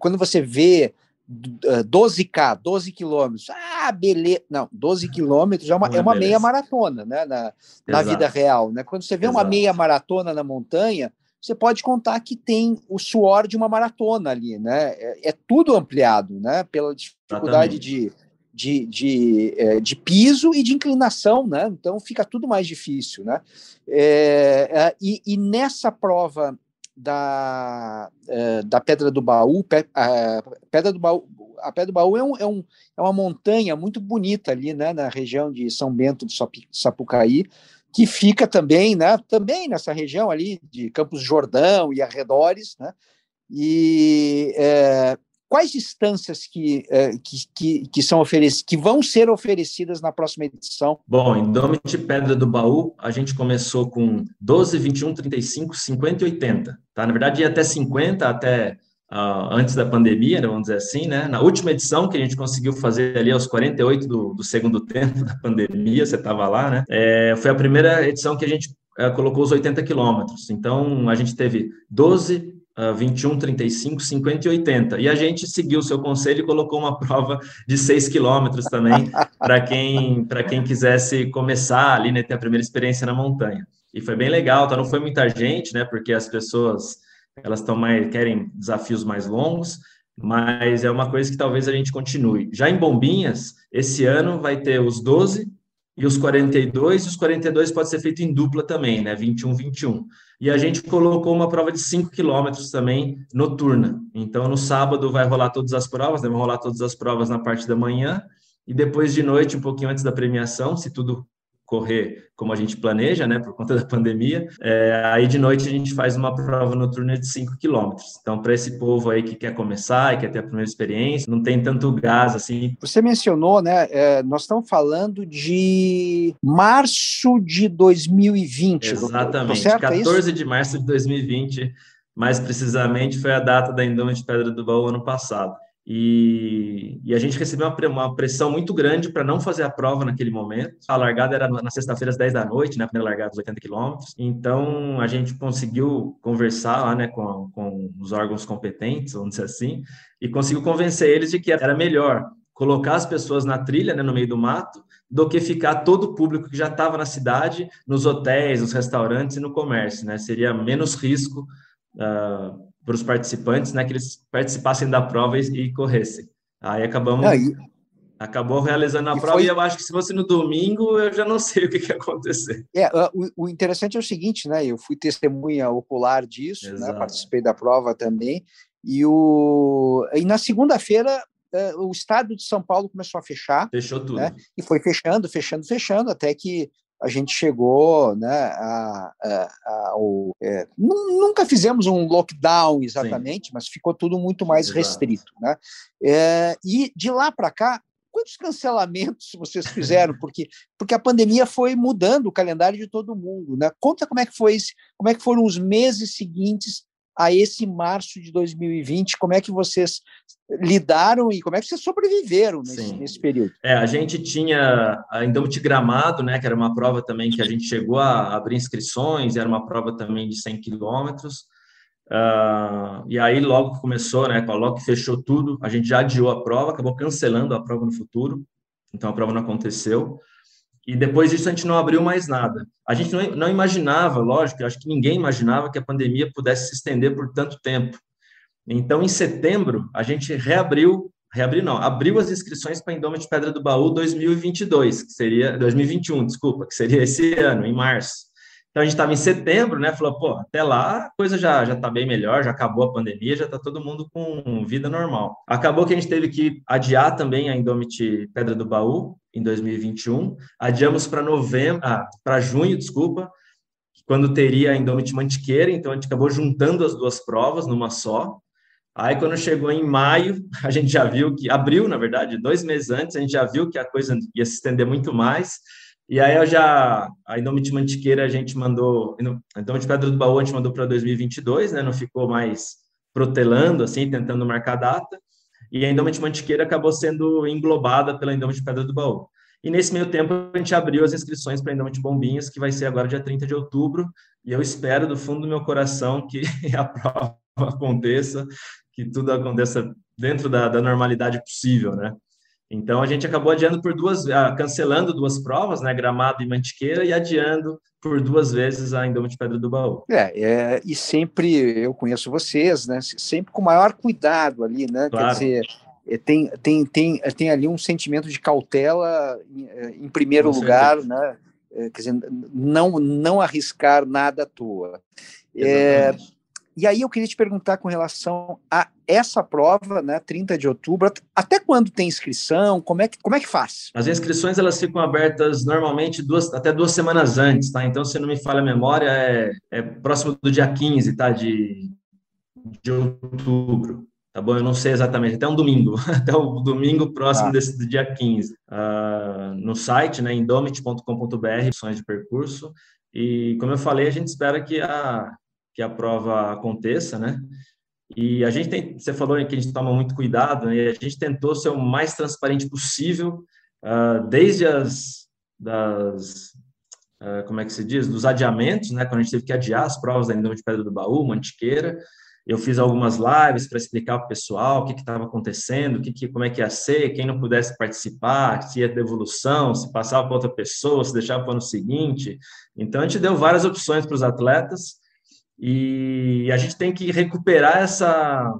quando você vê 12K, 12 quilômetros, ah, beleza, não, 12 quilômetros é uma, é uma meia maratona, né, na, na vida real, né, quando você vê Exato. uma meia maratona na montanha, você pode contar que tem o suor de uma maratona ali, né? É, é tudo ampliado, né? Pela dificuldade de, de, de, é, de, piso e de inclinação, né? Então fica tudo mais difícil, né? É, é e, e, nessa prova da, é, da Pedra do Baú, a Pedra do Baú, a Pedra do Baú é, um, é, um, é uma montanha muito bonita ali, né? Na região de São Bento do Sapucaí que fica também, né, também nessa região ali de Campos Jordão e arredores, né, e é, quais distâncias que, é, que, que, que, são oferecidas, que vão ser oferecidas na próxima edição? Bom, em Domit Pedra do Baú, a gente começou com 12, 21, 35, 50 e 80, tá? Na verdade, ia até 50, até uh, antes da pandemia, né, vamos dizer assim, né? Na última edição que a gente conseguiu fazer ali aos 48 do, do segundo tempo da pandemia, você estava lá, né? É, foi a primeira edição que a gente é, colocou os 80 quilômetros. Então, a gente teve 12, Uh, 21, 35, 50 e 80. E a gente seguiu o seu conselho e colocou uma prova de 6 quilômetros também para quem, quem quisesse começar ali, né, ter a primeira experiência na montanha. E foi bem legal, tá? não foi muita gente, né, porque as pessoas elas estão mais querem desafios mais longos, mas é uma coisa que talvez a gente continue. Já em Bombinhas, esse ano vai ter os 12 e os 42, e os 42 pode ser feito em dupla também, né? 21, 21. E a gente colocou uma prova de 5 quilômetros também noturna. Então, no sábado vai rolar todas as provas, né? vão rolar todas as provas na parte da manhã, e depois de noite, um pouquinho antes da premiação, se tudo correr como a gente planeja, né, por conta da pandemia. É, aí de noite a gente faz uma prova noturna de 5 quilômetros. Então, para esse povo aí que quer começar e quer ter a primeira experiência, não tem tanto gás assim. Você mencionou, né, é, nós estamos falando de março de 2020. Exatamente, certo, 14 é de março de 2020, mais precisamente foi a data da Indômita de Pedra do Baú ano passado. E, e, a gente recebeu uma, pressão muito grande para não fazer a prova naquele momento. A largada era na sexta-feira às 10 da noite, né, a primeira largada dos 80 quilômetros. Então, a gente conseguiu conversar lá né, com, com os órgãos competentes, vamos dizer assim, e conseguiu convencer eles de que era melhor colocar as pessoas na trilha, né, no meio do mato, do que ficar todo o público que já estava na cidade, nos hotéis, nos restaurantes e no comércio. Né? Seria menos risco uh, para os participantes, né, que eles participassem da prova e, e corressem. Aí acabamos, e... acabou realizando a e prova foi... e eu acho que se fosse no domingo, eu já não sei o que, que ia acontecer. É, o, o interessante é o seguinte, né, eu fui testemunha ocular disso, né, participei da prova também, e, o, e na segunda-feira é, o estado de São Paulo começou a fechar. Fechou tudo. Né? E foi fechando, fechando, fechando, até que a gente chegou né, a, a, a ao, é, nunca fizemos um lockdown exatamente, Sim. mas ficou tudo muito mais Exato. restrito. Né? É, e de lá para cá, quantos cancelamentos vocês fizeram? Porque, porque a pandemia foi mudando o calendário de todo mundo. Né? Conta como é que foi como é que foram os meses seguintes a esse março de 2020? Como é que vocês lidaram e como é que vocês sobreviveram nesse, nesse período? É, a gente tinha ainda o Gramado, né, que era uma prova também que a gente chegou a abrir inscrições, era uma prova também de 100 quilômetros, Uh, e aí, logo que começou, né, logo que fechou tudo, a gente já adiou a prova, acabou cancelando a prova no futuro, então a prova não aconteceu. E depois disso a gente não abriu mais nada. A gente não, não imaginava, lógico, acho que ninguém imaginava que a pandemia pudesse se estender por tanto tempo. Então, em setembro, a gente reabriu, reabriu não, abriu as inscrições para Indoma de Pedra do Baú 2022, que seria 2021, desculpa, que seria esse ano, em março. Então a gente estava em setembro, né? Falou, pô, até lá a coisa já já está bem melhor, já acabou a pandemia, já está todo mundo com vida normal. Acabou que a gente teve que adiar também a Indomit Pedra do Baú em 2021. Adiamos para novembro, ah, para junho, desculpa, quando teria a Indomit Mantiqueira. Então a gente acabou juntando as duas provas numa só. Aí, quando chegou em maio, a gente já viu que, abril, na verdade, dois meses antes, a gente já viu que a coisa ia se estender muito mais. E aí eu já, a Indomit Mantiqueira a gente mandou, a Indomit Pedra do Baú a gente mandou para 2022, né, não ficou mais protelando, assim, tentando marcar data, e a Indomit Mantiqueira acabou sendo englobada pela Indomit Pedra do Baú. E nesse meio tempo a gente abriu as inscrições para a Indomit Bombinhas, que vai ser agora dia 30 de outubro, e eu espero do fundo do meu coração que a prova aconteça, que tudo aconteça dentro da, da normalidade possível, né? Então a gente acabou adiando por duas, ah, cancelando duas provas, né, Gramado e Mantiqueira, e adiando por duas vezes a Indoma de Pedra do Baú. É, é, e sempre eu conheço vocês, né, sempre com maior cuidado ali, né, claro. quer dizer, é, tem, tem, tem, tem ali um sentimento de cautela em, é, em primeiro com lugar, certeza. né, é, quer dizer, não, não arriscar nada à toa. É, e aí eu queria te perguntar com relação a essa prova, né, 30 de outubro, até quando tem inscrição? Como é que, como é que faz? As inscrições elas ficam abertas normalmente duas, até duas semanas antes, tá? Então, se não me falha a memória, é, é próximo do dia 15, tá? De, de outubro. Tá bom? Eu não sei exatamente, até um domingo, até o domingo próximo ah. desse do dia 15. Uh, ah, no site, né, indomit.com.br, opções de percurso. E, como eu falei, a gente espera que a, que a prova aconteça, né? E a gente tem, você falou que a gente toma muito cuidado, né? e a gente tentou ser o mais transparente possível, uh, desde as, das, uh, como é que se diz, dos adiamentos, né? Quando a gente teve que adiar as provas da Indoma de Pedra do Baú, Mantiqueira, eu fiz algumas lives para explicar para o pessoal o que estava acontecendo, que, que, como é que ia ser, quem não pudesse participar, se ia devolução, se passava para outra pessoa, se deixava para o ano seguinte. Então, a gente deu várias opções para os atletas, e a gente tem que recuperar essa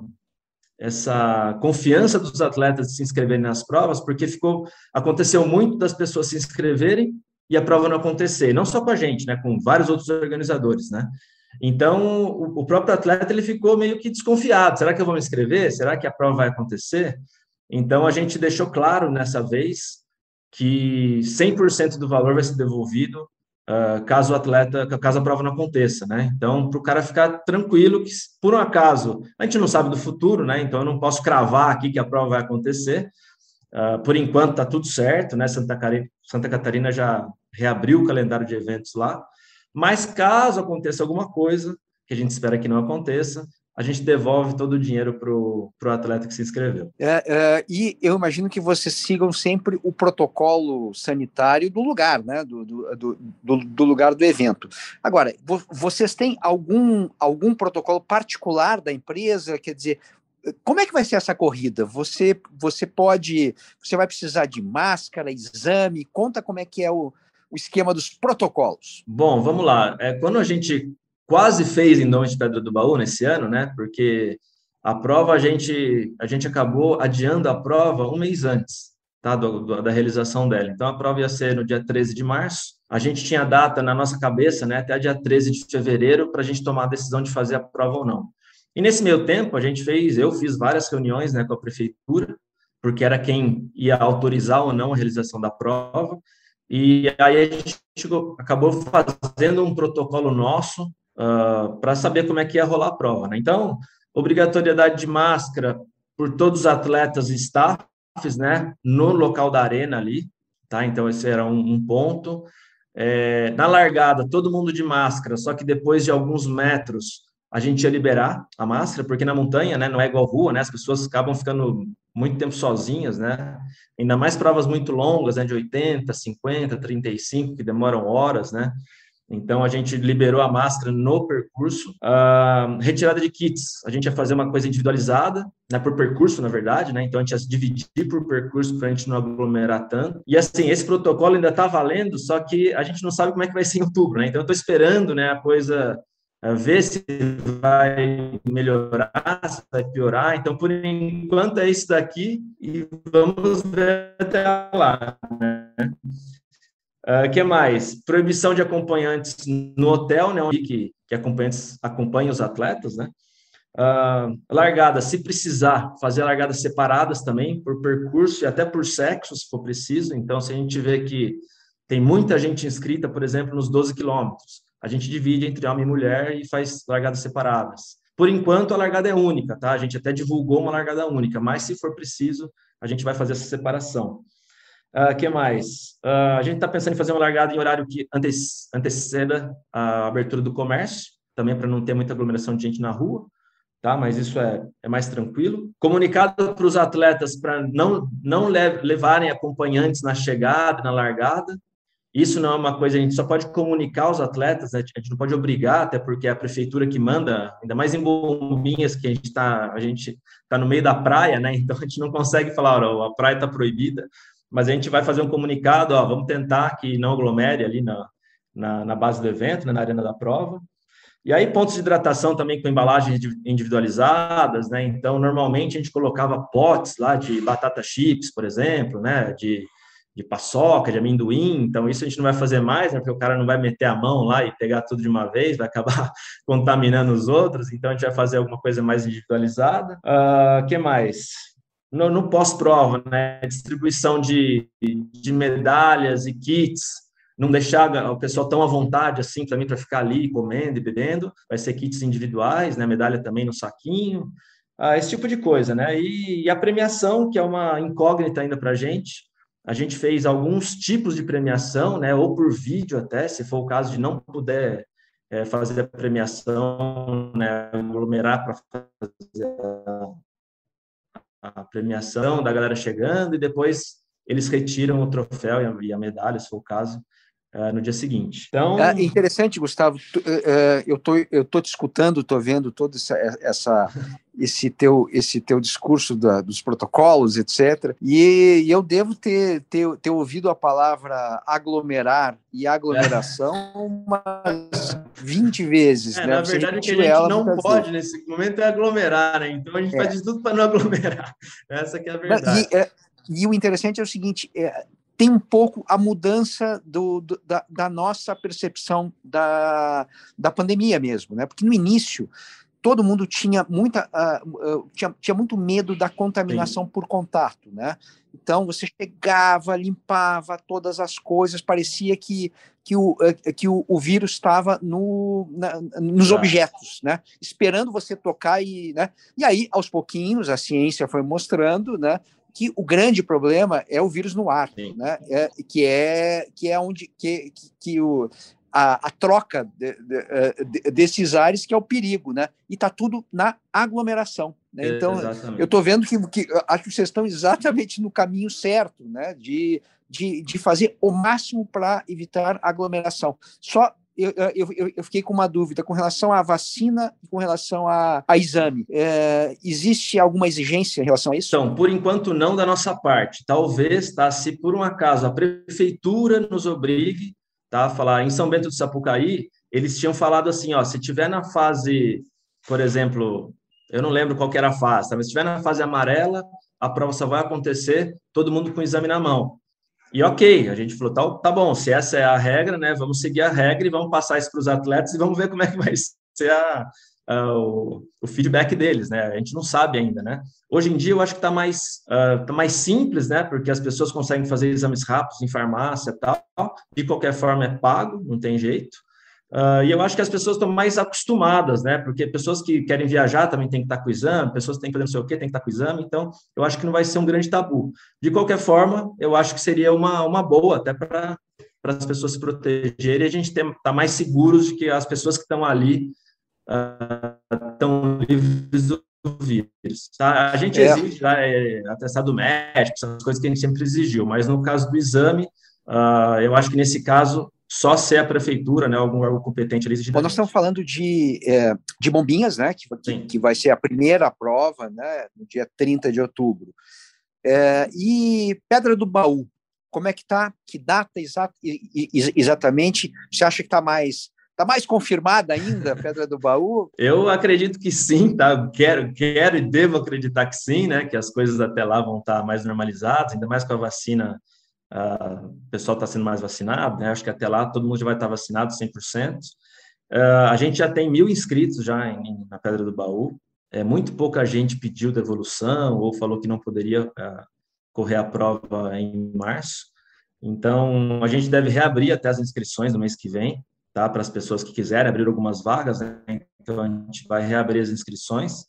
essa confiança dos atletas de se inscreverem nas provas, porque ficou aconteceu muito das pessoas se inscreverem e a prova não acontecer, não só com a gente, né, com vários outros organizadores, né? Então, o, o próprio atleta ele ficou meio que desconfiado, será que eu vou me inscrever? Será que a prova vai acontecer? Então, a gente deixou claro nessa vez que 100% do valor vai ser devolvido uh, caso o atleta, caso a prova não aconteça, né? Então, para o cara ficar tranquilo que, por um acaso, a gente não sabe do futuro, né? Então, eu não posso cravar aqui que a prova vai acontecer. Uh, por enquanto, está tudo certo, né? Santa, Catarina, Santa Catarina já reabriu o calendário de eventos lá. Mas caso aconteça alguma coisa, que a gente espera que não aconteça, a gente devolve todo o dinheiro para o atleta que se inscreveu. É, é, e eu imagino que vocês sigam sempre o protocolo sanitário do lugar, né? Do, do, do, do lugar do evento. Agora, vo vocês têm algum, algum protocolo particular da empresa? Quer dizer, como é que vai ser essa corrida? Você, você pode, você vai precisar de máscara, exame? Conta como é que é o, o esquema dos protocolos. Bom, vamos lá. É, quando a gente quase fez em Dom de Pedra do Baú nesse ano, né? Porque a prova a gente a gente acabou adiando a prova um mês antes, tá? Do, do, da realização dela. Então a prova ia ser no dia 13 de março. A gente tinha data na nossa cabeça, né? Até dia 13 de fevereiro para a gente tomar a decisão de fazer a prova ou não. E nesse meio tempo a gente fez, eu fiz várias reuniões, né, com a prefeitura, porque era quem ia autorizar ou não a realização da prova. E aí a gente acabou fazendo um protocolo nosso uh, ah, para saber como é que ia rolar a prova. Né? Então, obrigatoriedade de máscara por todos os atletas e staffs, né, no local da arena ali, tá? Então, esse era um, um ponto. É, na largada, todo mundo de máscara, só que depois de alguns metros a gente ia liberar a máscara, porque na montanha, né, não é igual rua, né, as pessoas acabam ficando muito tempo sozinhas, né, ainda mais provas muito longas, né, de 80, 50, 35, que demoram horas, né, Então, a gente liberou a máscara no percurso. Uh, retirada de kits, a gente ia fazer uma coisa individualizada, né, por percurso, na verdade, né? Então, a gente ia dividir por percurso para a gente não aglomerar tanto. E, assim, esse protocolo ainda está valendo, só que a gente não sabe como é que vai ser em outubro, né? Então, eu estou esperando né, a coisa uh, ver se vai melhorar, se vai piorar. Então, por enquanto, é isso daqui e vamos ver até lá, né? O uh, que mais? Proibição de acompanhantes no hotel, né, que, que acompanhantes acompanham os atletas, né? Uh, largada, se precisar, fazer largadas separadas também, por percurso e até por sexo, se for preciso. Então, se a gente vê que tem muita gente inscrita, por exemplo, nos 12 quilômetros, a gente divide entre homem e mulher e faz largadas separadas. Por enquanto, a largada é única, tá? A gente até divulgou uma largada única, mas se for preciso, a gente vai fazer essa separação. Uh, que mais? Uh, a gente está pensando em fazer uma largada em horário que anteceda a abertura do comércio, também para não ter muita aglomeração de gente na rua, tá? Mas isso é, é mais tranquilo. Comunicado para os atletas para não, não levarem acompanhantes na chegada, na largada. Isso não é uma coisa, a gente só pode comunicar aos atletas, né? a gente não pode obrigar, até porque é a prefeitura que manda, ainda mais em Bombinhas, que a gente está a gente tá no meio da praia, né? Então a gente não consegue falar, ó, a praia está proibida mas a gente vai fazer um comunicado, ó, vamos tentar que não aglomere ali na, na, na base do evento, né, na arena da prova. E aí, pontos de hidratação também com embalagens individualizadas, né? Então, normalmente a gente colocava potes lá de batata chips, por exemplo, né? De, de paçoca, de amendoim. Então, isso a gente não vai fazer mais, né? Porque o cara não vai meter a mão lá e pegar tudo de uma vez, vai acabar contaminando os outros. Então, a gente vai fazer alguma coisa mais individualizada. O uh, que mais? No, no pós-prova, né? Distribuição de, de medalhas e kits, não deixar o pessoal tão à vontade assim também para ficar ali comendo e bebendo. Vai ser kits individuais, né? Medalha também no saquinho, ah, esse tipo de coisa, né? E, e a premiação, que é uma incógnita ainda para a gente. A gente fez alguns tipos de premiação, né? Ou por vídeo até, se for o caso de não puder é, fazer a premiação, né? Aglomerar para fazer a premiação da galera chegando e depois eles retiram o troféu e a, e a medalha, se for o caso, uh, no dia seguinte. Então é interessante, Gustavo. Tu, uh, eu tô eu tô te escutando, tô vendo todo essa, essa esse teu esse teu discurso da, dos protocolos, etc. E, e, eu devo ter, ter ter ouvido a palavra aglomerar e aglomeração é. umas 20 vezes. É, né? Na verdade, o que a gente não pode nesse momento é aglomerar, né? Então a gente é. faz tudo para não aglomerar. Essa que é a verdade. E, é, e o interessante é o seguinte: é, tem um pouco a mudança do, do, da, da, nossa percepção da, da pandemia mesmo, né? Porque no início todo mundo tinha muita uh, uh, tinha, tinha muito medo da contaminação Sim. por contato, né? Então você chegava, limpava todas as coisas, parecia que que o, uh, que o, o vírus estava no, na, nos objetos, né? Esperando você tocar e, né? E aí aos pouquinhos a ciência foi mostrando, né? que o grande problema é o vírus no ar, né? É, que é que é onde que, que, que o, a, a troca de, de, eh, de, desses ares que é o perigo, né? E está tudo na aglomeração. Né? Então, Exatamente. eu estou vendo que, que acho que vocês estão exatamente no caminho certo, né? De, de, de fazer o máximo para evitar aglomeração. Só eu, eu, eu, fiquei com uma dúvida com relação à vacina e com relação a, a exame. É, existe alguma exigência em relação a isso? Então, por enquanto, não da nossa parte. Talvez, tá, se por um acaso a prefeitura nos obrigue tá, falar em São Bento do Sapucaí, eles tinham falado assim, ó, se tiver na fase, por exemplo, eu não lembro qual era a fase, tá, mas se tiver na fase amarela, a prova só vai acontecer todo mundo com o exame na mão. E ok, a gente falou, tá, tá bom, se essa é a regra, né, vamos seguir a regra e vamos passar isso para os atletas e vamos ver como é que vai ser a, a, o, o, feedback deles, né? A gente não sabe ainda, né? Hoje em dia eu acho que está mais, uh, tá mais simples, né? Porque as pessoas conseguem fazer exames rápidos em farmácia e tal, de qualquer forma é pago, não tem jeito. Uh, e eu acho que as pessoas estão mais acostumadas, né? Porque pessoas que querem viajar também têm que estar com o exame, pessoas que têm que fazer não sei o quê, têm que estar com o exame, então eu acho que não vai ser um grande tabu. De qualquer forma, eu acho que seria uma, uma boa até para as pessoas se protegerem e a gente estar tá mais seguros de que as pessoas que estão ali uh, estão livres do vírus. Tá? A gente é. exige já, é, atestado médico, essas coisas que a gente sempre exigiu, mas no caso do exame, uh, eu acho que nesse caso só ser a prefeitura, né, algum órgão competente ali. Bom, nós estamos falando de, é, de Bombinhas, né, que, que, que, vai ser a primeira prova, né, no dia 30 de outubro. É, e Pedra do Baú, como é que está? Que data exa exatamente? Você acha que está mais Está mais confirmada ainda a Pedra do Baú? Eu acredito que sim, tá? Quero, quero e devo acreditar que sim, né? Que as coisas até lá vão estar tá mais normalizadas, ainda mais com a vacina, uh, o pessoal está sendo mais vacinado, né? Acho que até lá todo mundo já vai estar tá vacinado 100%. Uh, a gente já tem mil inscritos já em, na Pedra do Baú. É, muito pouca gente pediu devolução ou falou que não poderia uh, correr a prova em março. Então, a gente deve reabrir até as inscrições no mês que vem tá? Para as pessoas que quiserem abrir algumas vagas, né? Então a gente vai reabrir as inscrições.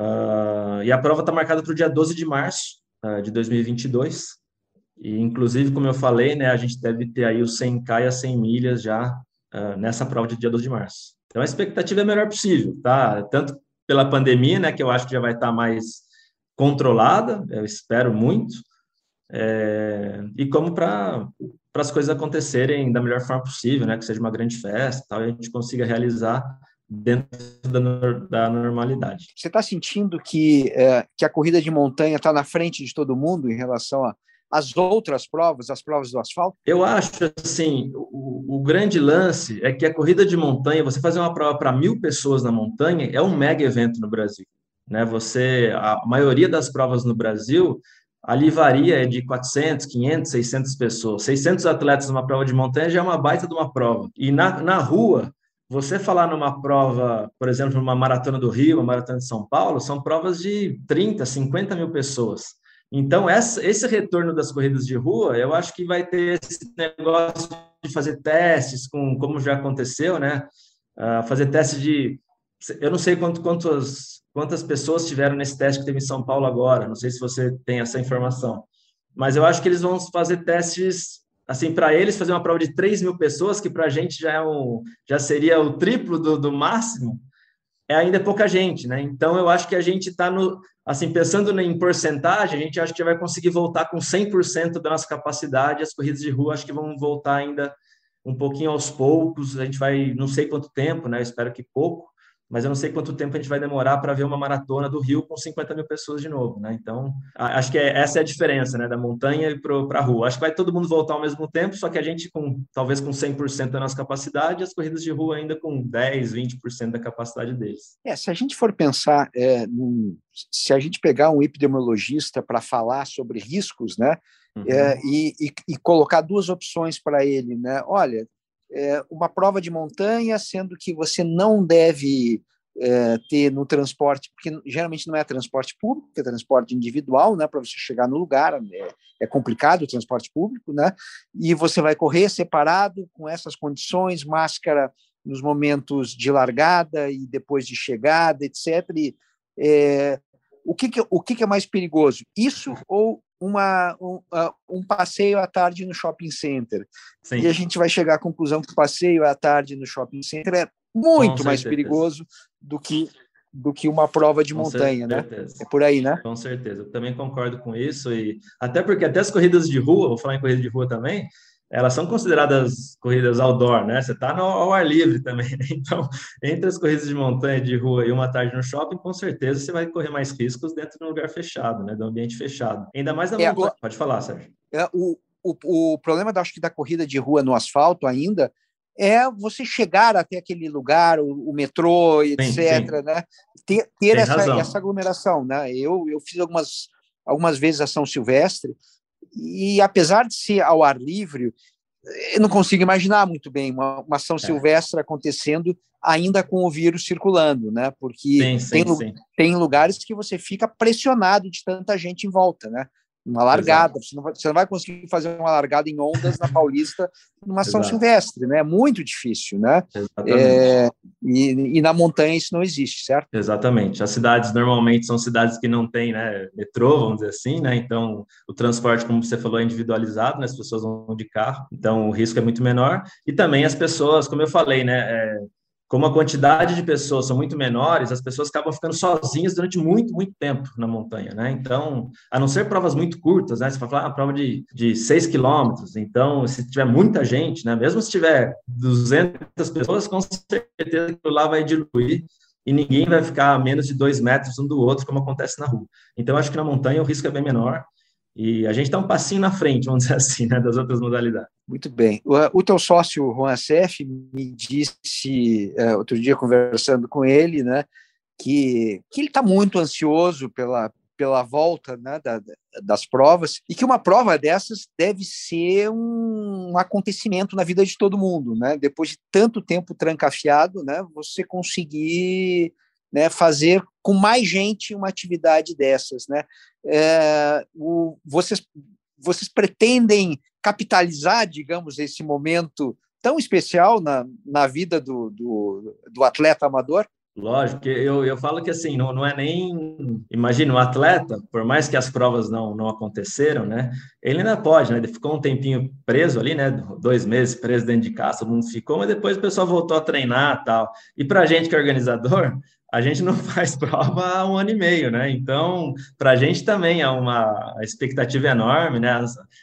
Uh, e a prova está marcada para o dia 12 de março uh, de 2022. E, inclusive, como eu falei, né, a gente deve ter aí os 100K e as 100 milhas já uh, nessa prova de dia 12 de março. Então, a expectativa é a melhor possível, tá? Tanto pela pandemia, né, que eu acho que já vai estar tá mais controlada, eu espero muito, é, e como para para as coisas acontecerem da melhor forma possível, né? Que seja uma grande festa, tal, e a gente consiga realizar dentro da, da normalidade. Você está sentindo que é, que a corrida de montanha está na frente de todo mundo em relação a as outras provas, as provas do asfalto? Eu acho assim, o, o, grande lance é que a corrida de montanha, você fazer uma prova para mil pessoas na montanha é um mega evento no Brasil, né? Você, a maioria das provas no Brasil ali varia de 400, 500, 600 pessoas. 600 atletas numa prova de montanha já é uma baita de uma prova. E na, na rua, você falar numa prova, por exemplo, numa maratona do Rio, uma maratona de São Paulo, são provas de 30, 50 mil pessoas. Então, essa, esse retorno das corridas de rua, eu acho que vai ter esse negócio de fazer testes, com, como já aconteceu, né? Uh, fazer testes de. Eu não sei quanto, quantos quantas pessoas tiveram nesse teste que teve em São Paulo agora. Não sei se você tem essa informação. Mas eu acho que eles vão fazer testes, assim, para eles fazer uma prova de 3 mil pessoas, que para a gente já, é um, já seria o triplo do, do máximo, é ainda pouca gente, né? Então eu acho que a gente está no, assim, pensando em porcentagem, a gente acha que vai conseguir voltar com 100% da nossa capacidade. As corridas de rua acho que vão voltar ainda um pouquinho aos poucos. A gente vai, não sei quanto tempo, né? Eu espero que pouco, mas eu não sei quanto tempo a gente vai demorar para ver uma maratona do Rio com 50 mil pessoas de novo, né? Então, acho que é, essa é a diferença, né? Da montanha para a rua. Acho que vai todo mundo voltar ao mesmo tempo, só que a gente, com talvez com 100% da nossa capacidade, as corridas de rua ainda com 10, 20% da capacidade deles. É, se a gente for pensar, é, num, se a gente pegar um epidemiologista para falar sobre riscos, né? Uhum. É, e, e, e colocar duas opções para ele, né? Olha, é, uma prova de montanha, sendo que você não deve é, ter no transporte, porque geralmente não é transporte público, é transporte individual, né, para você chegar no lugar, é, é, complicado o transporte público, né, e você vai correr separado com essas condições, máscara nos momentos de largada e depois de chegada, etc. E, é, o que, que, o que, que é mais perigoso? Isso ou uma, um, um, passeio à tarde no shopping center. Sim. E a gente vai chegar à conclusão que o passeio à tarde no shopping center é muito mais perigoso do que do que uma prova de com montanha, né? certeza. né? É por aí, né? Com certeza. Eu também concordo com isso e até porque até as corridas de rua, vou falar em corrida de rua também, elas são consideradas corridas outdoor, né? Você está ao ar livre também. Né? Então, entre as corridas de montanha, de rua e uma tarde no shopping, com certeza você vai correr mais riscos dentro de um lugar fechado, né? De um ambiente fechado. Ainda mais na é, montanha. O, Pode falar, Sérgio. É, o, o, o problema, acho que, da corrida de rua no asfalto ainda é você chegar até aquele lugar, o, o metrô, etc., sim, sim. né? Ter, ter essa, essa aglomeração, né? Eu, eu fiz algumas, algumas vezes a São Silvestre e apesar de ser ao ar livre, eu não consigo imaginar muito bem uma, uma ação é. silvestre acontecendo ainda com o vírus circulando, né? Porque sim, sim, tem, sim. tem lugares que você fica pressionado de tanta gente em volta, né? Uma largada. Você não, vai, você não, vai, conseguir fazer uma largada em ondas na Paulista numa São Silvestre, né? É muito difícil, né? É, e, e, na montanha isso não existe, certo? Exatamente. As cidades normalmente são cidades que não têm né, metrô, vamos dizer assim, né? Então o transporte, como você falou, é individualizado, né? As pessoas vão de carro, então o risco é muito menor. E também as pessoas, como eu falei, né? É, como a quantidade de pessoas são muito menores, as pessoas acabam ficando sozinhas durante muito, muito tempo na montanha, né? Então, a não ser provas muito curtas, né? Você vai falar uma prova de, de 6 quilômetros, então, se tiver muita gente, né? Mesmo se tiver 200 pessoas, com certeza que lá vai diluir e ninguém vai ficar a menos de dois metros um do outro, como acontece na rua. Então, acho que na montanha o risco é bem menor e a gente está um passinho na frente, vamos dizer assim, né, das outras modalidades. Muito bem. O, o teu sócio, Juan Cef, me disse, uh, outro dia, conversando com ele, né, que, que ele está muito ansioso pela, pela volta né, da, das provas e que uma prova dessas deve ser um, um, acontecimento na vida de todo mundo, né? Depois de tanto tempo trancafiado, né, você conseguir né, fazer com mais gente uma atividade dessas, né? É, o, vocês, vocês pretendem capitalizar, digamos, esse momento tão especial na, na vida do, do, do atleta amador? Lógico, eu, eu falo que assim, não, não é nem. Imagina, o um atleta, por mais que as provas não, não aconteceram, né? Ele ainda pode, né? Ele ficou um tempinho preso ali, né? Dois meses preso dentro de casa, todo mundo ficou, mas depois o pessoal voltou a treinar tal. E para a gente que é organizador, a gente não faz prova há um ano e meio, né? Então, para a gente também é uma expectativa enorme, né?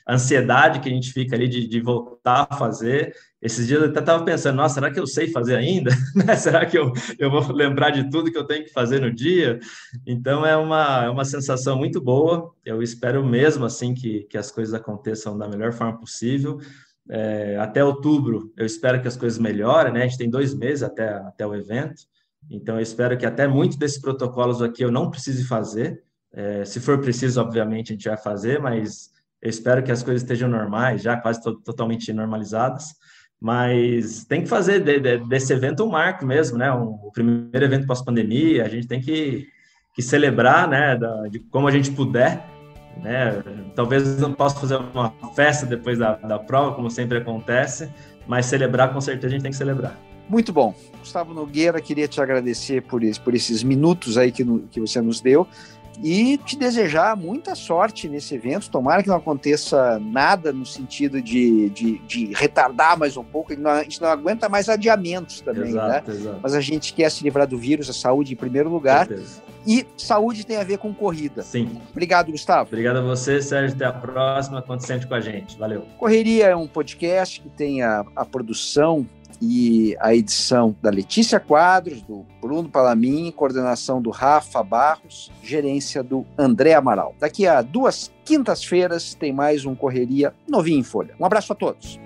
A ansiedade que a gente fica ali de, de voltar a fazer. Esses dias eu até estava pensando, nossa, será que eu sei fazer ainda? Né? será que eu, eu vou lembrar de tudo que eu tenho que fazer no dia? Então, é uma, é uma sensação muito boa. Eu espero mesmo, assim, que, que as coisas aconteçam da melhor forma possível. É, até outubro, eu espero que as coisas melhorem, né? A gente tem dois meses até, até o evento. Então, eu espero que até muitos desses protocolos aqui eu não precise fazer. É, se for preciso, obviamente, a gente vai fazer, mas eu espero que as coisas estejam normais, já quase to totalmente normalizadas. Mas tem que fazer de, de, desse evento um marco mesmo, né? Um, o primeiro evento pós-pandemia, a gente tem que, que celebrar, né? Da, de como a gente puder, né? Talvez não possa fazer uma festa depois da, da prova, como sempre acontece, mas celebrar, com certeza, a gente tem que celebrar. Muito bom. Gustavo Nogueira, queria te agradecer por, por esses minutos aí que, no, que você nos deu e te desejar muita sorte nesse evento. Tomara que não aconteça nada no sentido de, de, de retardar mais um pouco. A gente não aguenta mais adiamentos também, exato, né? Exato. Mas a gente quer se livrar do vírus, a saúde em primeiro lugar. E saúde tem a ver com corrida. Sim. Obrigado, Gustavo. Obrigado a você, Sérgio. Até a próxima. Conte sempre com a gente. Valeu. Correria é um podcast que tem a, a produção e a edição da Letícia Quadros, do Bruno Palamin, coordenação do Rafa Barros, gerência do André Amaral. Daqui a duas quintas-feiras tem mais um Correria novinho em folha. Um abraço a todos.